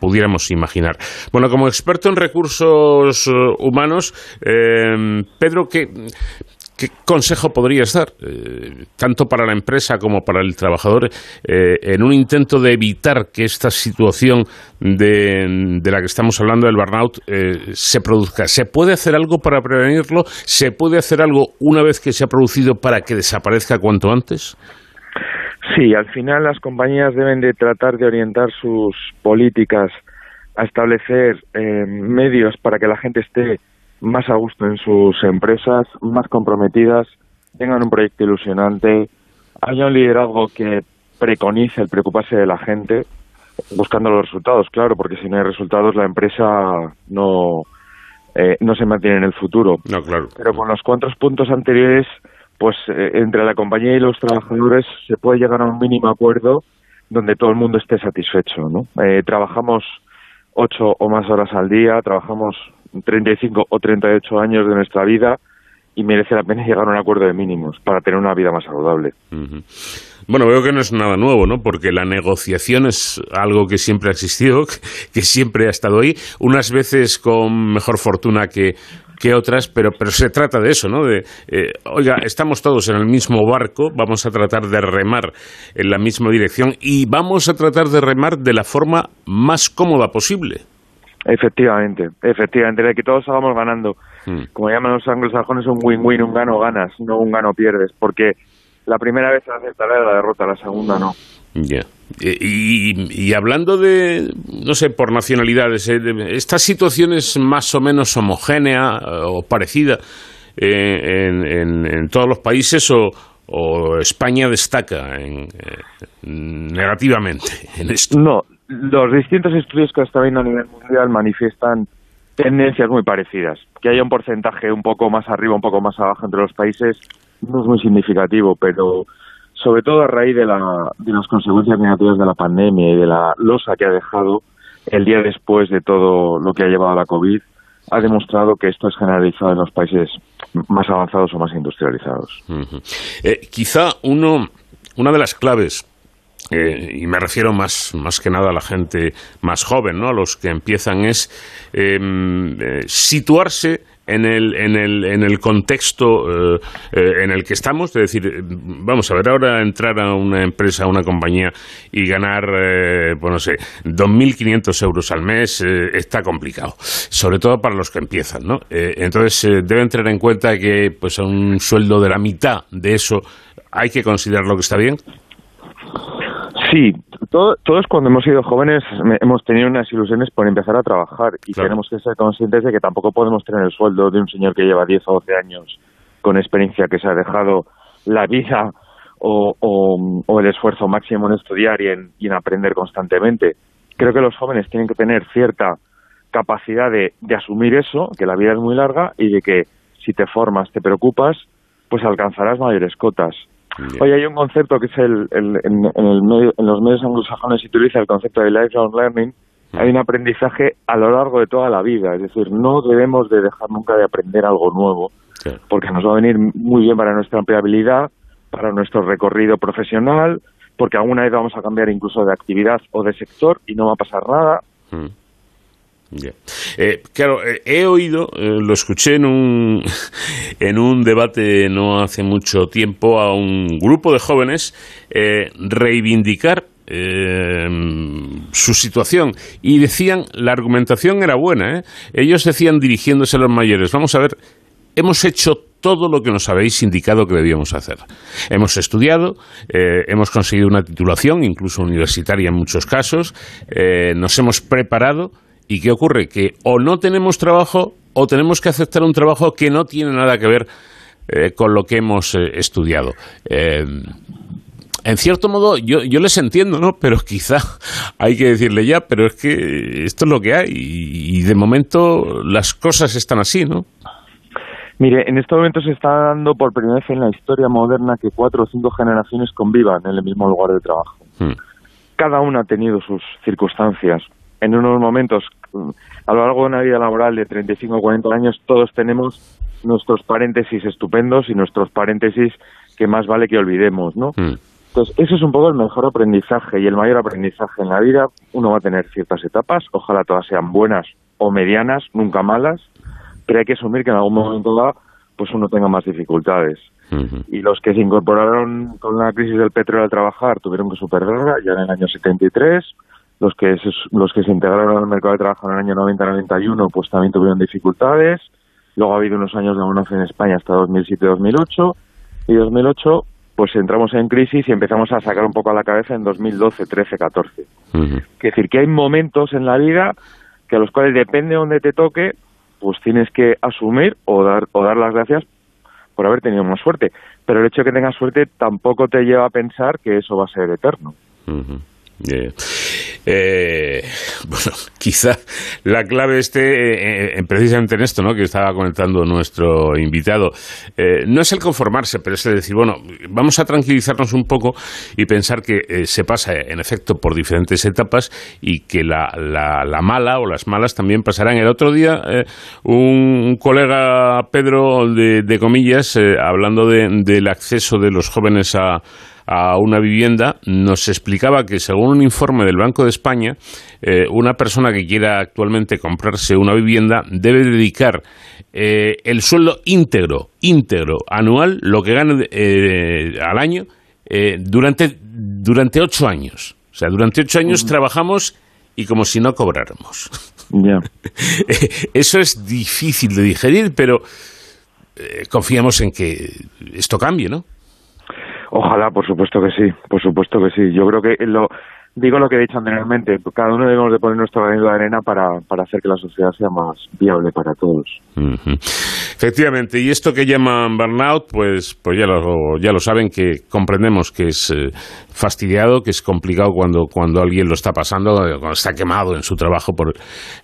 pudiéramos imaginar. Bueno, como experto en recursos eh, humanos, eh, Pedro, ¿qué, ¿qué consejo podrías dar, eh, tanto para la empresa como para el trabajador, eh, en un intento de evitar que esta situación de, de la que estamos hablando, del burnout, se produzca? ¿Se puede hacer algo para prevenirlo? ¿Se puede hacer algo una vez que se ha producido para que desaparezca cuanto antes? Sí, al final las compañías deben de tratar de orientar sus políticas a establecer eh, medios para que la gente esté más a gusto en sus empresas, más comprometidas, tengan un proyecto ilusionante, haya un liderazgo que preconice el preocuparse de la gente, buscando los resultados, claro, porque si no hay resultados la empresa no, eh, no se mantiene en el futuro. No, claro. Pero con los cuatro puntos anteriores, pues eh, entre la compañía y los trabajadores se puede llegar a un mínimo acuerdo donde todo el mundo esté satisfecho, ¿no? Eh, trabajamos ocho o más horas al día, trabajamos 35 o 38 años de nuestra vida y merece la pena llegar a un acuerdo de mínimos para tener una vida más saludable. Bueno, veo que no es nada nuevo, ¿no? Porque la negociación es algo que siempre ha existido, <laughs> que siempre ha estado ahí, unas veces con mejor fortuna que, que otras, pero, pero se trata de eso, ¿no? De, eh, oiga, estamos todos en el mismo barco, vamos a tratar de remar en la misma dirección y vamos a tratar de remar de la forma más cómoda posible. Efectivamente, efectivamente, de que todos salgamos ganando. Como llaman los anglosajones, un win-win, un gano-ganas, no un gano-pierdes, porque la primera vez se aceptará la derrota, la segunda no. Ya. Eh, Y, y hablando de, no sé, por nacionalidades, eh, esta situación es más o menos homogénea eh, o parecida eh, en, en- en todos los países o, o España destaca en, negativamente en esto. No, los distintos estudios que está viendo a nivel mundial manifiestan tendencias muy parecidas. Que haya un porcentaje un poco más arriba, un poco más abajo entre los países no es muy significativo, pero sobre todo a raíz de, la, de las consecuencias negativas de la pandemia y de la losa que ha dejado el día después de todo lo que ha llevado la COVID, ha demostrado que esto es generalizado en los países más avanzados o más industrializados. Eh, quizá uno, una de las claves, eh, y me refiero más, más que nada a la gente más joven, ¿no? a los que empiezan, es eh, eh, situarse en el, en el, en el contexto eh, eh, en el que estamos, es decir, vamos a ver, ahora entrar a una empresa, a una compañía y ganar, eh, pues no sé, 2.500 euros al mes eh, está complicado, sobre todo para los que empiezan, ¿no? Eh, entonces, deben tener en cuenta que pues a un sueldo de la mitad de eso hay que considerar lo que está bien. Sí, todo- todos cuando hemos sido jóvenes hemos tenido unas ilusiones por empezar a trabajar y tenemos que ser conscientes de que tampoco podemos tener el sueldo de un señor que lleva 10 o 12 años con experiencia que se ha dejado la vida o, o- o el esfuerzo máximo en estudiar y en, y en aprender constantemente. creo que los jóvenes tienen que tener cierta capacidad de, de asumir eso, que la vida es muy larga y de que si te formas, te preocupas, pues alcanzarás mayores cotas. Hoy hay un concepto que es el, el- en, en el medio- en los medios anglosajones se utiliza el concepto de lifelong learning. Hay un aprendizaje a lo largo de toda la vida, es decir, no debemos de dejar nunca de aprender algo nuevo, porque nos va a venir muy bien para nuestra empleabilidad, para nuestro recorrido profesional, porque alguna vez vamos a cambiar incluso de actividad o de sector y no va a pasar nada. Mm. Eh, claro, eh, he oído, eh, lo escuché en un, <laughs> en un debate no hace mucho tiempo a un grupo de jóvenes reivindicar su situación. Y decían, la argumentación era buena, ellos decían dirigiéndose a los mayores, vamos a ver, hemos hecho todo lo que nos habéis indicado que debíamos hacer. Hemos estudiado, hemos conseguido una titulación, incluso universitaria en muchos casos, nos hemos preparado y ¿qué ocurre? Que o no tenemos trabajo o tenemos que aceptar un trabajo que no tiene nada que ver eh, con lo que hemos eh, estudiado. Eh, en cierto modo, yo, yo les entiendo, ¿no? Pero <laughs> quizá hay que decirle ya, pero es que esto es lo que hay y, y de momento las cosas están así, ¿no? Mire, en este momento se está dando por primera vez en la historia moderna que cuatro o cinco generaciones convivan en el mismo lugar de trabajo. Hmm. Cada una ha tenido sus circunstancias. En unos momentos, mm, a lo largo de una vida laboral de 35 o 40 años, todos tenemos nuestros paréntesis estupendos y nuestros paréntesis que más vale que olvidemos, ¿no? Entonces, eso es un poco el mejor aprendizaje y el mayor aprendizaje en la vida. Uno va a tener ciertas etapas, ojalá todas sean buenas o medianas, nunca malas, pero hay que asumir que en algún momento dado, pues uno tenga más dificultades. Y los que se incorporaron con la crisis del petróleo al trabajar tuvieron que superarla ya en el año 73. Los que se, los que se integraron al mercado de trabajo en el año 90-91 pues también tuvieron dificultades. Luego ha habido unos años de bonanza en España hasta 2007-2008. Y 2008 pues entramos en crisis y empezamos a sacar un poco a la cabeza en 2012, 13, 14. Es decir, que hay momentos en la vida que a los cuales depende de donde te toque, pues tienes que asumir o dar, o dar las gracias por haber tenido más suerte. Pero el hecho de que tengas suerte tampoco te lleva a pensar que eso va a ser eterno. Ujú. Eh, bueno, <laughs> quizá la clave esté eh, eh, precisamente en esto, ¿no? Que estaba comentando nuestro invitado. Eh, no es el conformarse, pero es el decir, bueno, vamos a tranquilizarnos un poco y pensar que eh, se pasa, en efecto, por diferentes etapas y que la, la- la mala o las malas también pasarán. El otro día, un, colega, Pedro, de, de comillas, hablando de- del acceso de los jóvenes a a una vivienda, nos explicaba que según un informe del Banco de España, eh, una persona que quiera actualmente comprarse una vivienda debe dedicar eh, el sueldo íntegro, íntegro, anual, lo que gane eh, al año, eh, durante, durante ocho años. O sea, durante ocho años trabajamos y como si no cobráramos. <laughs> Eso es difícil de digerir, pero confiamos en que esto cambie, ¿no? Ojalá, por supuesto que sí, por supuesto que sí. Yo creo que lo digo lo que he dicho anteriormente, cada uno debemos de poner nuestro granito de arena para, para hacer que la sociedad sea más viable para todos. Efectivamente, y esto que llaman burnout, pues, pues ya lo, ya lo saben, que comprendemos que es eh, fastidiado, que es complicado cuando, cuando alguien lo está pasando, eh, cuando está quemado en su trabajo por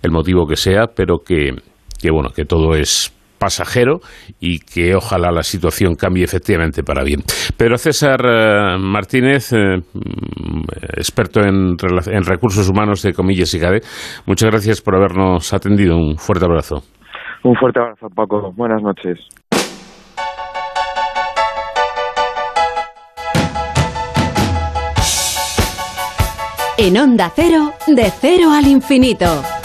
el motivo que sea, pero que, que bueno, que todo es pasajero y que ojalá la situación cambie efectivamente para bien. Pedro César eh, Martínez, eh, mm, experto en, en recursos humanos de Comillas y CADE, muchas gracias por habernos atendido. Un fuerte abrazo. Un fuerte abrazo, Paco. Buenas noches. En Onda Cero, de cero al infinito.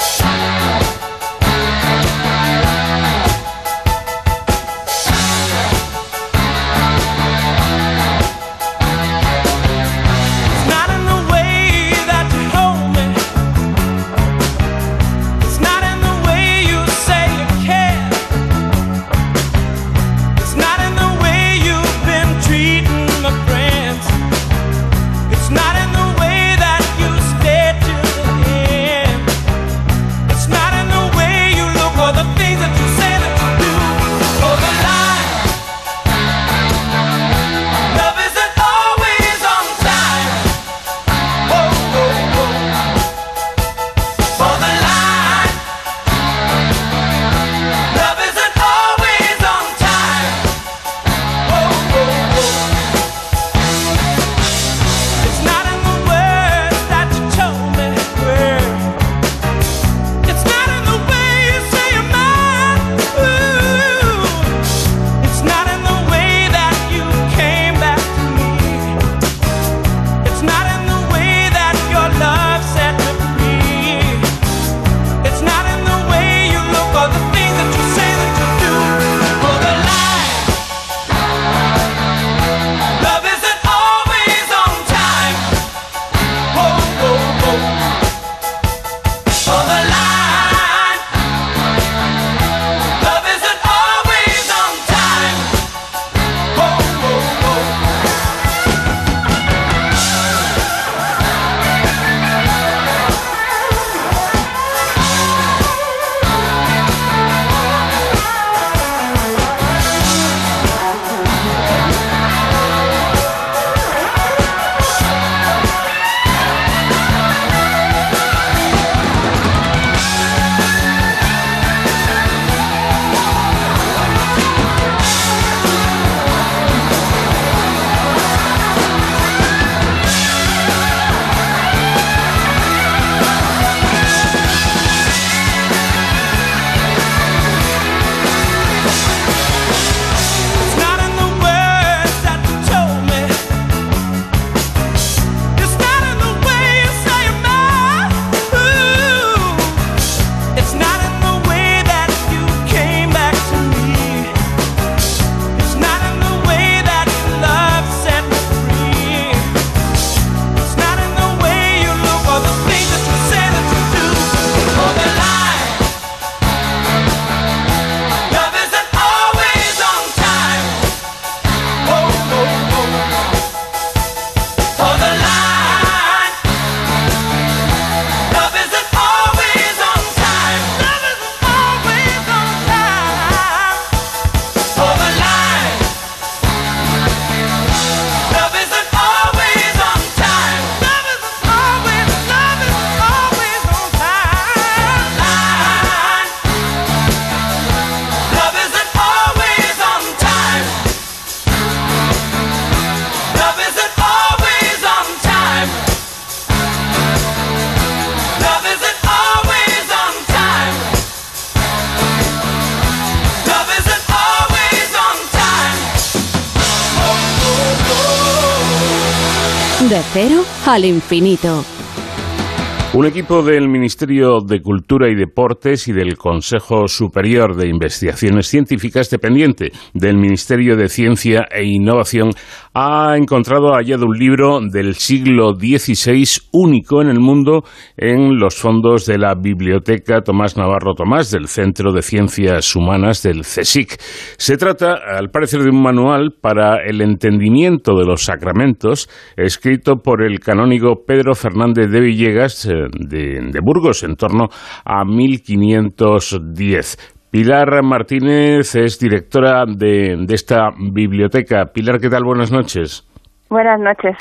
Al infinito. Un equipo del Ministerio de Cultura y Deportes y del Consejo Superior de Investigaciones Científicas, dependiente del Ministerio de Ciencia e Innovación, ha encontrado, hallado un libro del siglo XVI único en el mundo en los fondos de la Biblioteca Tomás Navarro Tomás del Centro de Ciencias Humanas del CSIC. Se trata, al parecer, de un manual para el entendimiento de los sacramentos, escrito por el canónigo Pedro Fernández de Villegas, eh, de, de Burgos en torno a 1510. Pilar Martínez es directora de, de esta biblioteca. Pilar, ¿qué tal? Buenas noches. Buenas noches.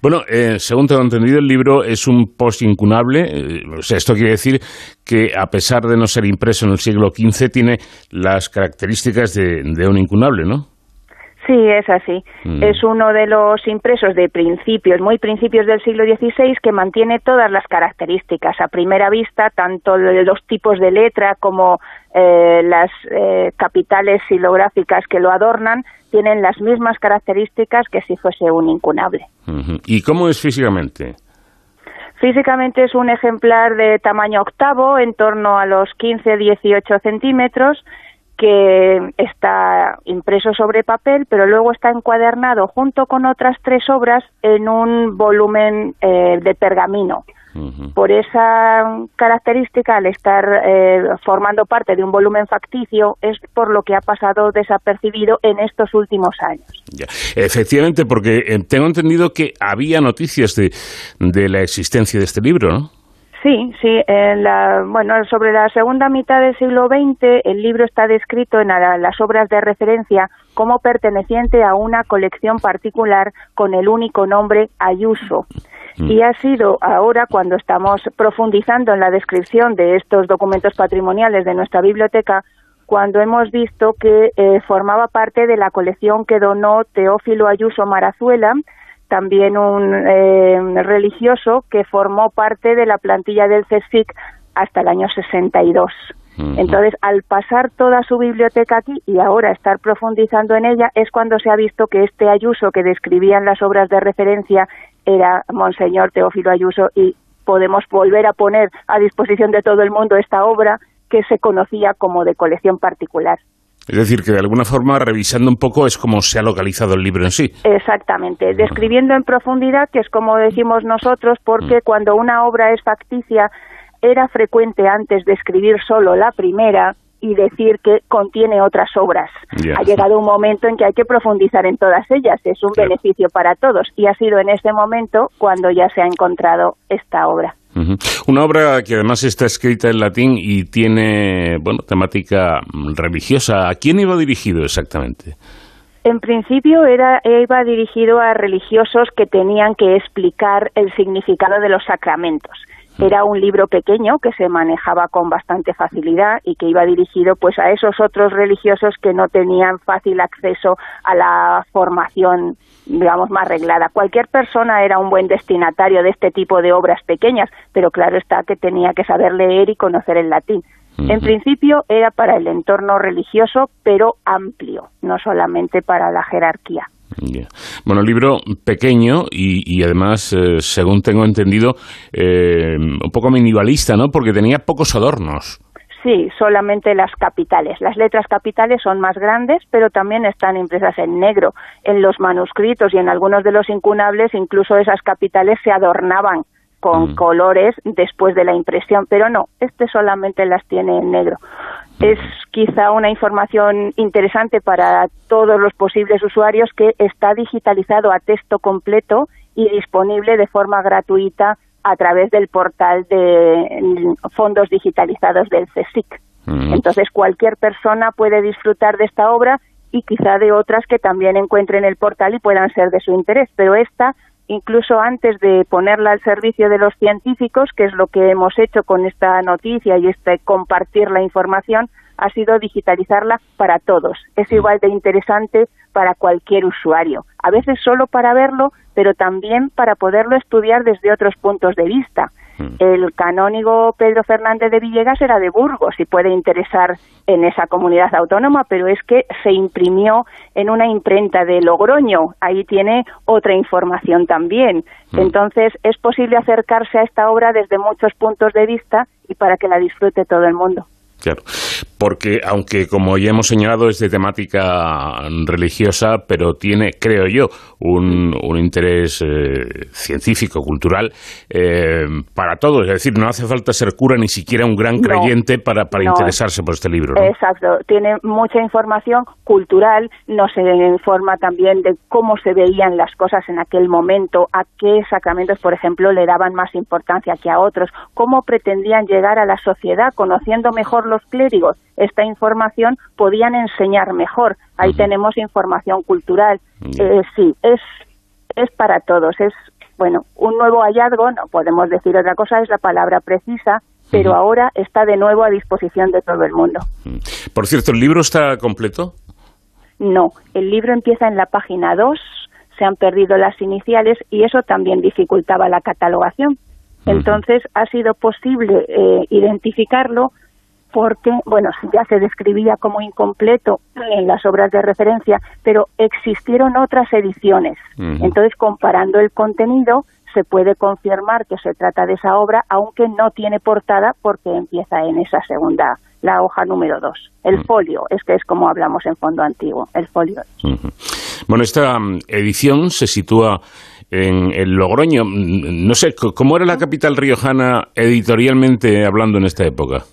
Bueno, eh, según tengo entendido, el libro es un post incunable. eh, o sea, esto quiere decir que, a pesar de no ser impreso en el siglo XV, tiene las características de, de un incunable, ¿no? Sí, es así. Mm. Es uno de los impresos de principios, muy principios del siglo XVI, que mantiene todas las características. A primera vista, tanto los tipos de letra como eh, las eh, capitales silográficas que lo adornan tienen las mismas características que si fuese un incunable. ¿Y cómo es físicamente? Físicamente es un ejemplar de tamaño octavo, en torno a los 15-18 centímetros, que está impreso sobre papel, pero luego está encuadernado junto con otras tres obras en un volumen eh, de pergamino. Por esa característica, al estar eh, formando parte de un volumen facticio, es por lo que ha pasado desapercibido en estos últimos años. Ya. Efectivamente, porque eh, tengo entendido que había noticias de, de la existencia de este libro, ¿no? Sí, sí. En la, bueno, sobre la segunda mitad del siglo XX, el libro está descrito en la- las obras de referencia como perteneciente a una colección particular con el único nombre Ayuso. Y ha sido ahora, cuando estamos profundizando en la descripción de estos documentos patrimoniales de nuestra biblioteca, cuando hemos visto que eh, formaba parte de la colección que donó Teófilo Ayuso Marazuela, también un eh, religioso que formó parte de la plantilla del CSIC hasta el año 62. Entonces, al pasar toda su biblioteca aquí y ahora estar profundizando en ella, es cuando se ha visto que este Ayuso que describían las obras de referencia era Monseñor Teófilo Ayuso y podemos volver a poner a disposición de todo el mundo esta obra que se conocía como de colección particular. Es decir, que de alguna forma, revisando un poco, es como se ha localizado el libro en sí. Exactamente, describiendo en profundidad, que es como decimos nosotros, porque Mm. cuando una obra es facticia, era frecuente antes de escribir solo la primera y decir que contiene otras obras. Ha llegado un momento en que hay que profundizar en todas ellas, es un beneficio para todos y ha sido en este momento cuando ya se ha encontrado esta obra. Una obra que además está escrita en latín y tiene, bueno, temática religiosa. ¿A quién iba dirigido exactamente? En principio era, iba dirigido a religiosos que tenían que explicar el significado de los sacramentos. Era un libro pequeño que se manejaba con bastante facilidad y que iba dirigido pues a esos otros religiosos que no tenían fácil acceso a la formación digamos más reglada. Cualquier persona era un buen destinatario de este tipo de obras pequeñas, pero claro está que tenía que saber leer y conocer el latín. En principio era para el entorno religioso, pero amplio, no solamente para la jerarquía. Bueno, libro pequeño y, y además, eh, según tengo entendido, eh, un poco minimalista, ¿no? Porque tenía pocos adornos. Sí, solamente las capitales. Las letras capitales son más grandes, pero también están impresas en negro. En los manuscritos y en algunos de los incunables, incluso esas capitales se adornaban con colores después de la impresión, pero no, este solamente las tiene en negro. Es quizá una información interesante para todos los posibles usuarios que está digitalizado a texto completo y disponible de forma gratuita a través del portal de mm, fondos digitalizados del CSIC. Entonces, cualquier persona puede disfrutar de esta obra y quizá de otras que también encuentren el portal y puedan ser de su interés, pero esta incluso antes de ponerla al servicio de los científicos, que es lo que hemos hecho con esta noticia y este compartir la información, ha sido digitalizarla para todos. Es igual de interesante para cualquier usuario. A veces solo para verlo, pero también para poderlo estudiar desde otros puntos de vista. Mm. El canónigo Pedro Fernández de Villegas era de Burgos y puede interesar en esa comunidad autónoma, pero es que se imprimió en una imprenta de Logroño. Ahí tiene otra información también. Mm. Entonces, es posible acercarse a esta obra desde muchos puntos de vista y para que la disfrute todo el mundo. Claro, porque aunque como ya hemos señalado es de temática religiosa, pero tiene, creo yo, un, un interés eh, científico, cultural, eh, para todos. Es decir, no hace falta ser cura ni siquiera un gran No, creyente para, para no. interesarse por este libro. ¿no? Exacto, tiene mucha información cultural, nos informa también de cómo se veían las cosas en aquel momento, a qué sacramentos, por ejemplo, le daban más importancia que a otros, cómo pretendían llegar a la sociedad, conociendo mejor los clérigos esta información, podían enseñar mejor. Ahí tenemos información cultural. Eh, sí, es, es para todos, es bueno, un nuevo hallazgo, no podemos decir otra cosa, es la palabra precisa, pero ahora está de nuevo a disposición de todo el mundo. Por cierto, ¿el libro está completo? No, el libro empieza en la página 2, se han perdido las iniciales y eso también dificultaba la catalogación. Entonces ha sido posible eh, identificarlo porque, bueno, ya se describía como incompleto en las obras de referencia, pero existieron otras ediciones. Entonces, comparando el contenido, se puede confirmar que se trata de esa obra, aunque no tiene portada porque empieza en esa segunda, la hoja número 2. El folio, es que es como hablamos en fondo antiguo, el folio. Bueno, esta mm, edición se sitúa en, en Logroño. Mm, No sé, ¿cómo era la capital riojana editorialmente hablando en esta época?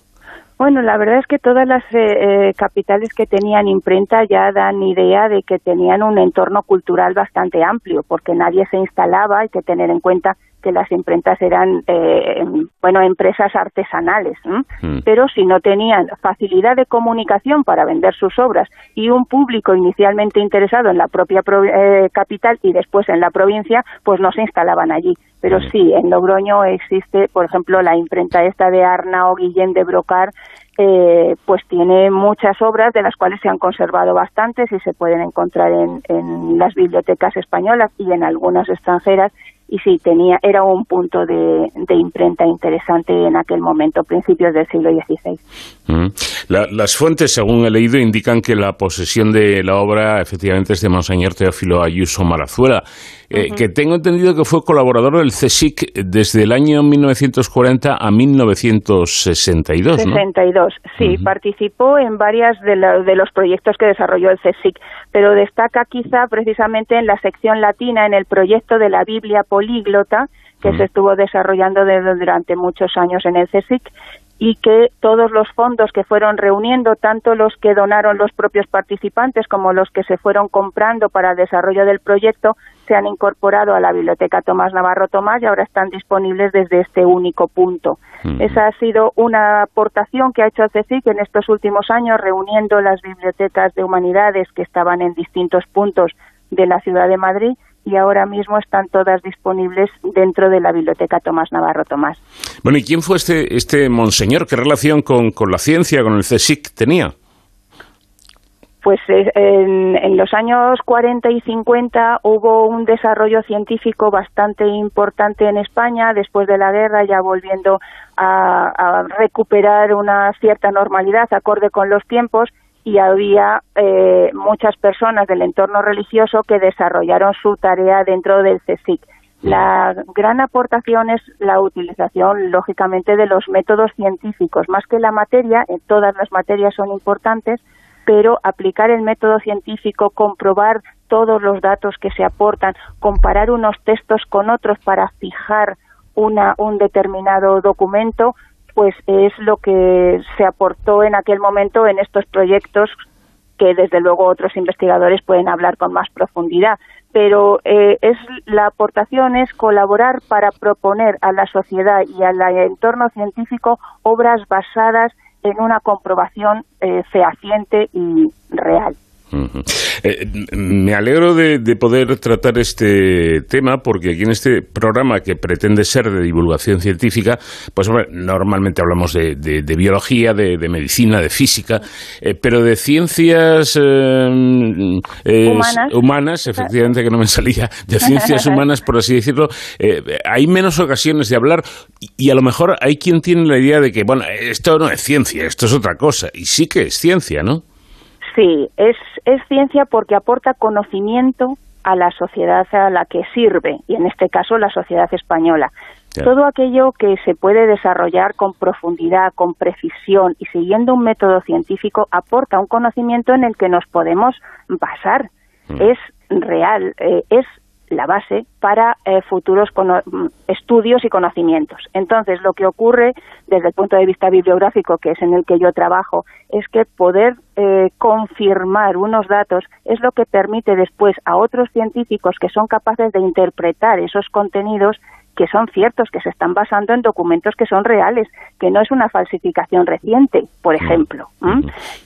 Bueno, la verdad es que todas las eh, eh, capitales que tenían imprenta ya dan idea de que tenían un entorno cultural bastante amplio, porque nadie se instalaba, hay que tener en cuenta que las imprentas eran, eh, em, bueno, empresas artesanales. Mm. pero si no tenían facilidad de comunicación para vender sus obras y un público inicialmente interesado en la propia pro- eh, capital y después en la provincia, pues no se instalaban allí. Pero sí, en Logroño existe, por ejemplo, la imprenta esta de Arnao Guillén de Brocar, eh, pues tiene muchas obras de las cuales se han conservado bastantes y se pueden encontrar en, en las bibliotecas españolas y en algunas extranjeras y sí tenía era un punto de, de imprenta interesante en aquel momento principios del siglo XVI Mm. La- las fuentes, según he leído, indican que la posesión de la obra efectivamente es de Monseñor Teófilo Ayuso Marazuela, eh, que tengo entendido que fue colaborador del CSIC desde el año 1940 a 1962, ¿no? 62, sí, participó en varias de, la- de los proyectos que desarrolló el CSIC, pero destaca quizá precisamente en la sección latina, en el proyecto de la Biblia políglota, que se estuvo desarrollando de- durante muchos años en el CSIC, y que todos los fondos que fueron reuniendo, tanto los que donaron los propios participantes como los que se fueron comprando para el desarrollo del proyecto, se han incorporado a la Biblioteca Tomás Navarro Tomás y ahora están disponibles desde este único punto. Esa ha sido una aportación que ha hecho el CSIC en estos últimos años, reuniendo las bibliotecas de humanidades que estaban en distintos puntos de la ciudad de Madrid y ahora mismo están todas disponibles dentro de la Biblioteca Tomás Navarro Tomás. Bueno, ¿y quién fue este, este monseñor? ¿Qué relación con, con la ciencia, con el CSIC tenía? Pues en, en los años 40 y 50 hubo un desarrollo científico bastante importante en España, después de la guerra ya volviendo a, a recuperar una cierta normalidad acorde con los tiempos y había eh, muchas personas del entorno religioso que desarrollaron su tarea dentro del CSIC. La gran aportación es la utilización, lógicamente, de los métodos científicos. Más que la materia, eh, todas las materias son importantes, pero aplicar el método científico, comprobar todos los datos que se aportan, comparar unos textos con otros para fijar una, un determinado documento, pues es lo que se aportó en aquel momento en estos proyectos que desde luego otros investigadores pueden hablar con más profundidad. Pero eh, es la aportación es colaborar para proponer a la sociedad y al entorno científico obras basadas una comprobación eh, fehaciente y real. Eh, me alegro de, poder tratar este tema porque aquí en este programa que pretende ser de divulgación científica, pues normalmente hablamos de, biología, de, medicina, de física, eh, pero de ciencias eh, humanas. efectivamente que no me salía, de ciencias humanas, por así decirlo, hay menos ocasiones de hablar y, a lo mejor hay quien tiene la idea de que, bueno, esto no es ciencia, esto es otra cosa, y sí que es ciencia, ¿no? Sí, es, es ciencia porque aporta conocimiento a la sociedad a la que sirve, y en este caso la sociedad española. Todo aquello que se puede desarrollar con profundidad, con precisión y siguiendo un método científico aporta un conocimiento en el que nos podemos basar. Mm. Es real, eh, es la base para eh, futuros mm, estudios y conocimientos. Entonces, lo que ocurre desde el punto de vista bibliográfico, que es en el que yo trabajo, es que poder eh, confirmar unos datos es lo que permite después a otros científicos que son capaces de interpretar esos contenidos que son ciertos, que se están basando en documentos que son reales, que no es una falsificación reciente, por ejemplo.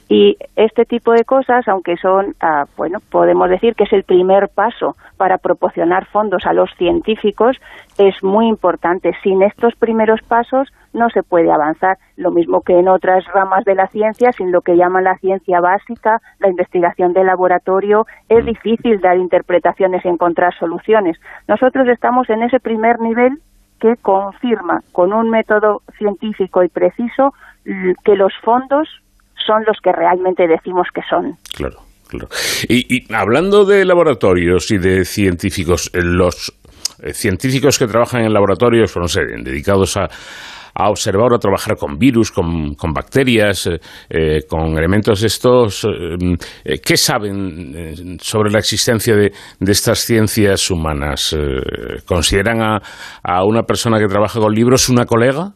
Y este tipo de cosas, aunque son, ah, bueno, podemos decir que es el primer paso para proporcionar fondos a los científicos, es muy importante. Sin estos primeros pasos no se puede avanzar. Lo mismo que en otras ramas de la ciencia, sin lo que llaman la ciencia básica, la investigación de laboratorio, es difícil dar interpretaciones y encontrar soluciones. Nosotros estamos en ese primer nivel que confirma con un método científico y preciso que los fondos son los que realmente decimos que son. Claro. Claro. Y, hablando de laboratorios y de científicos, los eh, científicos que trabajan en laboratorios, no sé, dedicados a, a observar o a trabajar con virus, con, con bacterias, eh, eh, con elementos estos. ¿Qué saben sobre la existencia de, de estas ciencias humanas? ¿Consideran a, a, una persona que trabaja con libros una colega?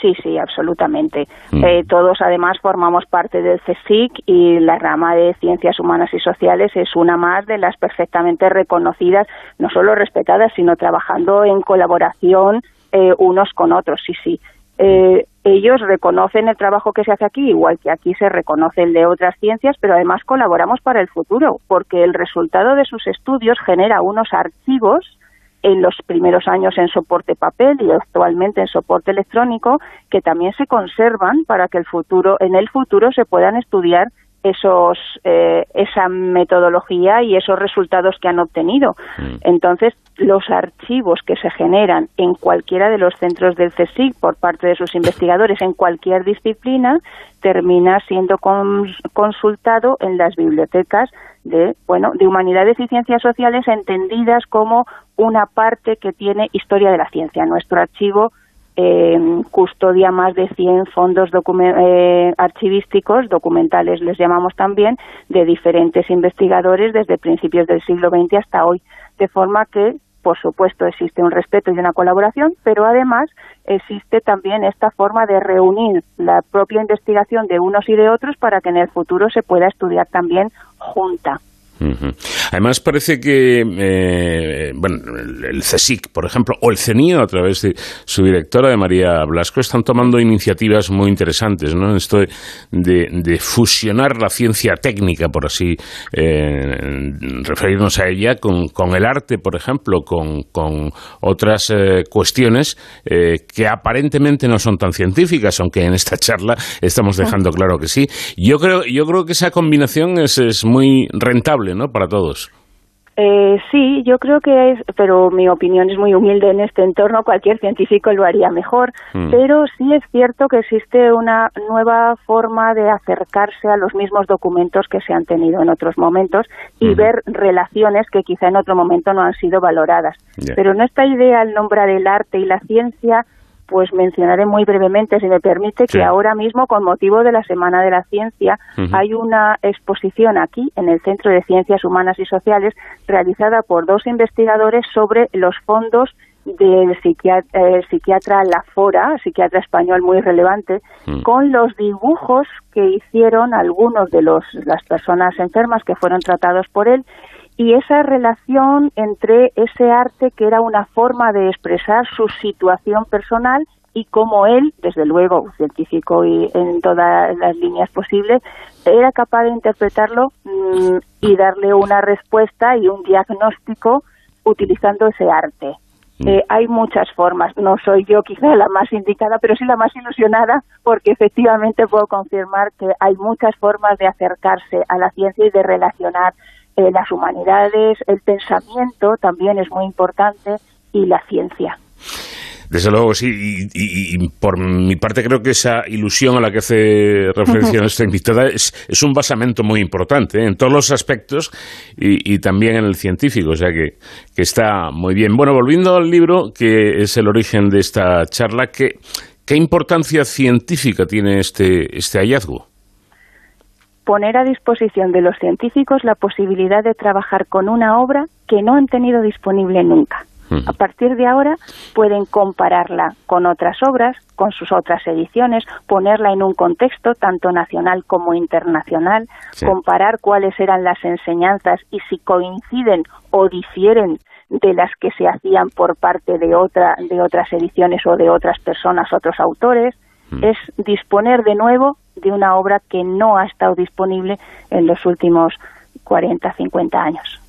Sí, sí, absolutamente. Mm. Eh, todos además formamos parte del CSIC y la rama de Ciencias Humanas y Sociales es una más de las perfectamente reconocidas, no solo respetadas, sino trabajando en colaboración eh, unos con otros, sí, sí. Eh, ellos reconocen el trabajo que se hace aquí, igual que aquí se reconoce el de otras ciencias, pero además colaboramos para el futuro, porque el resultado de sus estudios genera unos archivos en los primeros años en soporte papel y actualmente en soporte electrónico que también se conservan para que el futuro en el futuro se puedan estudiar esos eh, esa metodología y esos resultados que han obtenido. Mm. Entonces, los archivos que se generan en cualquiera de los centros del CSIC por parte de sus investigadores en cualquier disciplina termina siendo consultado en las bibliotecas de bueno de humanidades y ciencias sociales entendidas como una parte que tiene historia de la ciencia. Nuestro archivo eh, custodia más de 100 fondos eh, archivísticos, documentales les llamamos también, de diferentes investigadores desde principios del siglo XX hasta hoy, de forma que, por supuesto, existe un respeto y una colaboración, pero además existe también esta forma de reunir la propia investigación de unos y de otros para que en el futuro se pueda estudiar también junta. Además parece que eh, bueno, el CSIC, por ejemplo, o el CENIO, a través de su directora, de María Blasco, están tomando iniciativas muy interesantes, ¿no? Esto de, fusionar la ciencia técnica, por así eh, referirnos a ella, con, el arte, por ejemplo, con, otras eh, cuestiones que aparentemente no son tan científicas, aunque en esta charla estamos dejando claro que sí. Yo creo, yo creo que esa combinación es, es muy rentable ¿no? Para todos. Eh, sí, yo creo que es, pero mi opinión es muy humilde en este entorno, cualquier científico lo haría mejor, mm. pero sí es cierto que existe una nueva forma de acercarse a los mismos documentos que se han tenido en otros momentos y ver relaciones que quizá en otro momento no han sido valoradas. Pero en esta idea, al nombrar el arte y la ciencia, pues mencionaré muy brevemente, si me permite, que ahora mismo, con motivo de la Semana de la Ciencia, hay una exposición aquí, en el Centro de Ciencias Humanas y Sociales, realizada por dos investigadores sobre los fondos del psiquiatra, psiquiatra Lafora, psiquiatra español muy relevante, mm. con los dibujos que hicieron algunos de los, las personas enfermas que fueron tratados por él y esa relación entre ese arte que era una forma de expresar su situación personal y cómo él, desde luego, científico y en todas las líneas posibles, era capaz de interpretarlo mm, y darle una respuesta y un diagnóstico utilizando ese arte. Mm. Eh, hay muchas formas, no soy yo quizá la más indicada, pero sí la más ilusionada porque efectivamente puedo confirmar que hay muchas formas de acercarse a la ciencia y de relacionar eh, las humanidades, el pensamiento también es muy importante y la ciencia. Desde luego, sí. Y, y, por mi parte creo que esa ilusión a la que hace referencia <laughs> nuestra invitada es, es un basamento muy importante ¿eh? en todos los aspectos y, y, también en el científico, o sea que, que, está muy bien. Bueno, volviendo al libro, que es el origen de esta charla, ¿qué, qué importancia científica tiene este, este hallazgo? Poner a disposición de los científicos la posibilidad de trabajar con una obra que no han tenido disponible nunca. A partir de ahora pueden compararla con otras obras, con sus otras ediciones, ponerla en un contexto tanto nacional como internacional, sí. comparar cuáles eran las enseñanzas y si coinciden o difieren de las que se hacían por parte de otra de otras ediciones o de otras personas, otros autores, mm. es disponer de nuevo de una obra que no ha estado disponible en los últimos 40, 50 años.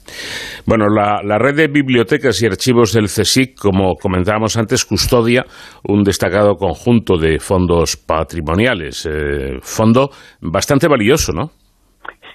Bueno, la, la, red de bibliotecas y archivos del CSIC, como comentábamos antes, custodia un destacado conjunto de fondos patrimoniales. Eh, fondo bastante valioso, ¿no?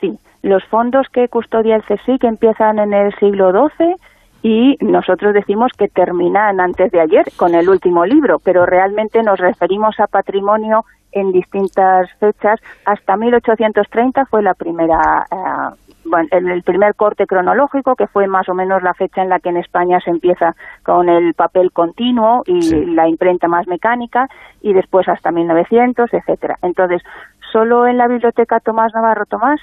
Sí, los fondos que custodia el CSIC empiezan en el siglo XII y nosotros decimos que terminan antes de ayer con el último libro, pero realmente nos referimos a patrimonio en distintas fechas. Hasta 1830 fue la primera eh, bueno, en el primer corte cronológico, que fue más o menos la fecha en la que en España se empieza con el papel continuo y sí. la imprenta más mecánica, y después hasta 1900, etcétera. Entonces, solo en la biblioteca Tomás Navarro Tomás,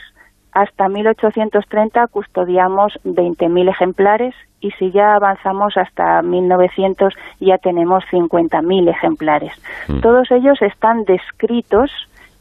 hasta 1830 custodiamos 20.000 ejemplares y si ya avanzamos hasta 1900 ya tenemos 50.000 ejemplares. Mm. Todos ellos están descritos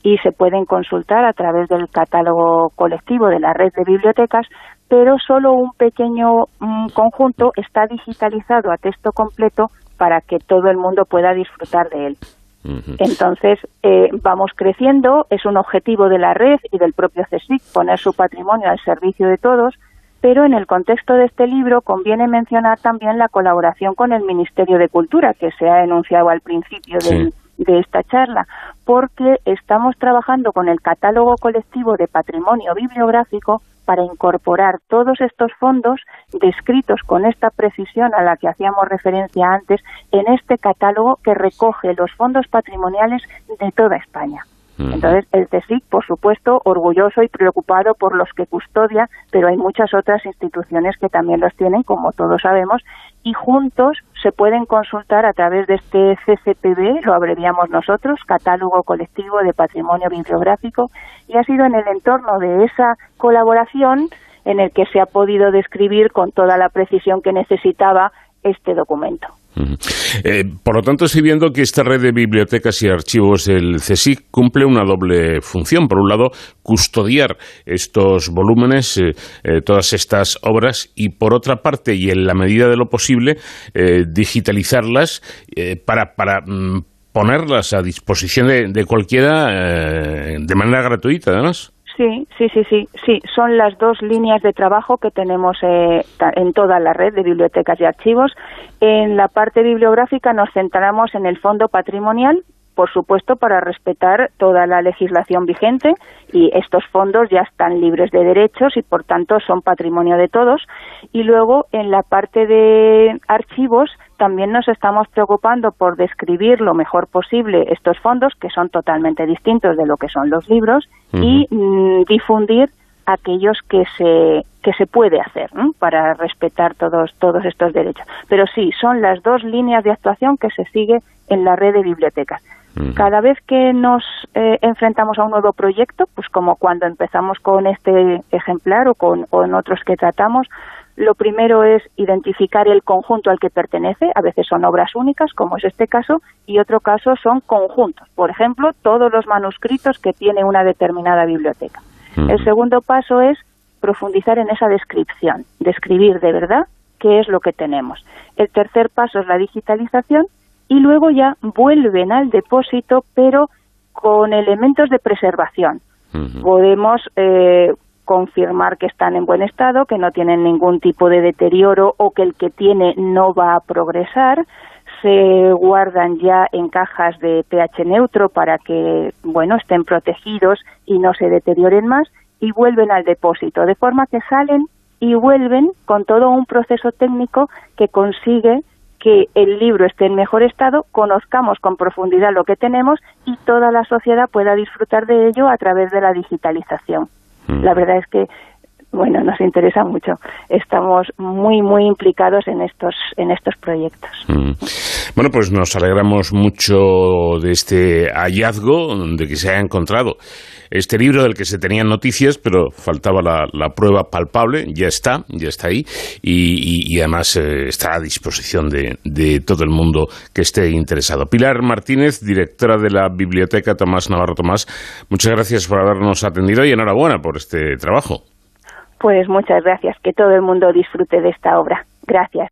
y se pueden consultar a través del catálogo colectivo de la red de bibliotecas, pero solo un pequeño mm, conjunto está digitalizado a texto completo para que todo el mundo pueda disfrutar de él. Entonces, eh, vamos creciendo, es un objetivo de la red y del propio CSIC poner su patrimonio al servicio de todos, pero en el contexto de este libro conviene mencionar también la colaboración con el Ministerio de Cultura, que se ha enunciado al principio sí. de esta charla, porque estamos trabajando con el catálogo colectivo de patrimonio bibliográfico para incorporar todos estos fondos descritos con esta precisión a la que hacíamos referencia antes en este catálogo que recoge los fondos patrimoniales de toda España. Entonces, el CSIC, por supuesto, orgulloso y preocupado por los que custodia, pero hay muchas otras instituciones que también los tienen, como todos sabemos, y juntos se pueden consultar a través de este CCPB, lo abreviamos nosotros, Catálogo Colectivo de Patrimonio Bibliográfico, y ha sido en el entorno de esa colaboración en el que se ha podido describir con toda la precisión que necesitaba este documento. Eh, por lo tanto, estoy viendo que esta red de bibliotecas y archivos del CSIC cumple una doble función. Por un lado, custodiar estos volúmenes, eh, eh, todas estas obras, y por otra parte, y en la medida de lo posible, digitalizarlas para, para mm, ponerlas a disposición de, de cualquiera de manera gratuita, además. Sí, sí, sí, sí, sí. Son las dos líneas de trabajo que tenemos eh, en toda la red de bibliotecas y archivos. En la parte bibliográfica nos centramos en el fondo patrimonial, por supuesto, para respetar toda la legislación vigente y estos fondos ya están libres de derechos y, por tanto, son patrimonio de todos. Y luego, en la parte de archivos, también nos estamos preocupando por describir lo mejor posible estos fondos, que son totalmente distintos de lo que son los libros, uh -huh. y mm, difundir aquellos que se que se puede hacer ¿no? para respetar todos todos estos derechos. Pero sí, son las dos líneas de actuación que se sigue en la red de bibliotecas. Uh -huh. Cada vez que nos eh, enfrentamos a un nuevo proyecto, pues como cuando empezamos con este ejemplar o con o en otros que tratamos, lo primero es identificar el conjunto al que pertenece, a veces son obras únicas, como es este caso, y otro caso son conjuntos. Por ejemplo, todos los manuscritos que tiene una determinada biblioteca. El segundo paso es profundizar en esa descripción, describir de verdad qué es lo que tenemos. El tercer paso es la digitalización y luego ya vuelven al depósito, pero con elementos de preservación. Podemos eh, confirmar que están en buen estado, que no tienen ningún tipo de deterioro o que el que tiene no va a progresar. Se guardan ya en cajas de pH neutro para que, bueno, estén protegidos y no se deterioren más y vuelven al depósito, de forma que salen y vuelven con todo un proceso técnico que consigue que el libro esté en mejor estado, conozcamos con profundidad lo que tenemos y toda la sociedad pueda disfrutar de ello a través de la digitalización. Mm. La verdad es que bueno, nos interesa mucho. Estamos muy, muy implicados en estos, en estos proyectos. Mm. Bueno, pues nos alegramos mucho de este hallazgo, de que se haya encontrado este libro del que se tenían noticias, pero faltaba la, prueba palpable, ya está, ya está ahí, y además eh, está a disposición de, de todo el mundo que esté interesado. Pilar Martínez, directora de la Biblioteca Tomás Navarro Tomás, muchas gracias por habernos atendido y enhorabuena por este trabajo. Pues muchas gracias. Que todo el mundo disfrute de esta obra. Gracias.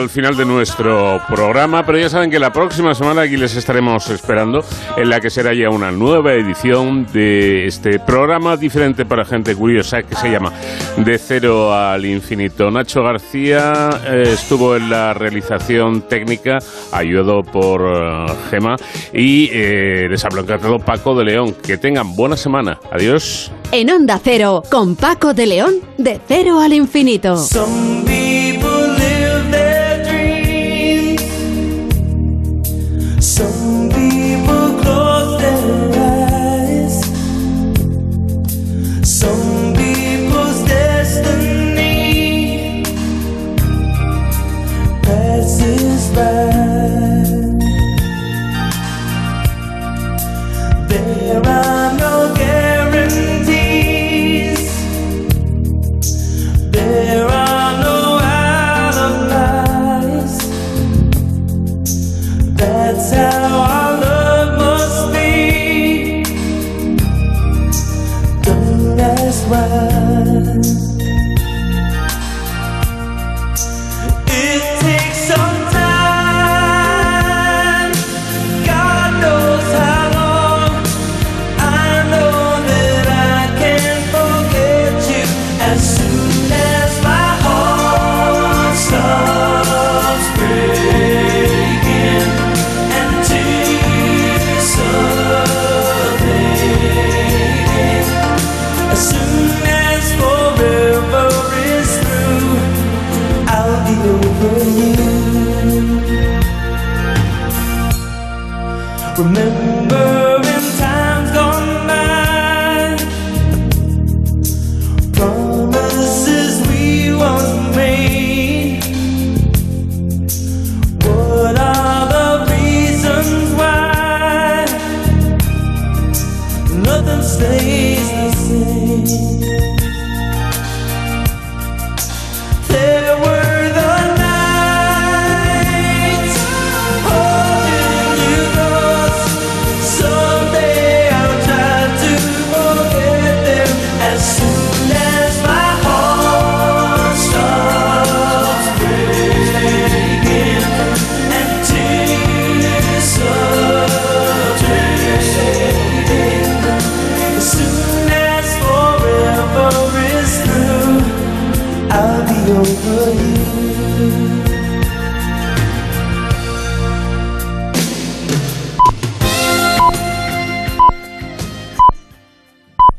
Al final de nuestro programa, pero ya saben que la próxima semana aquí les estaremos esperando, en la que será ya una nueva edición de este programa diferente para gente curiosa que se llama De Cero al Infinito. Nacho García eh, estuvo en la realización técnica, ayudado por eh, Gema, y eh, les habló encantado Paco de León. Que tengan buena semana. Adiós. En Onda Cero, con Paco de León, de cero al infinito. Some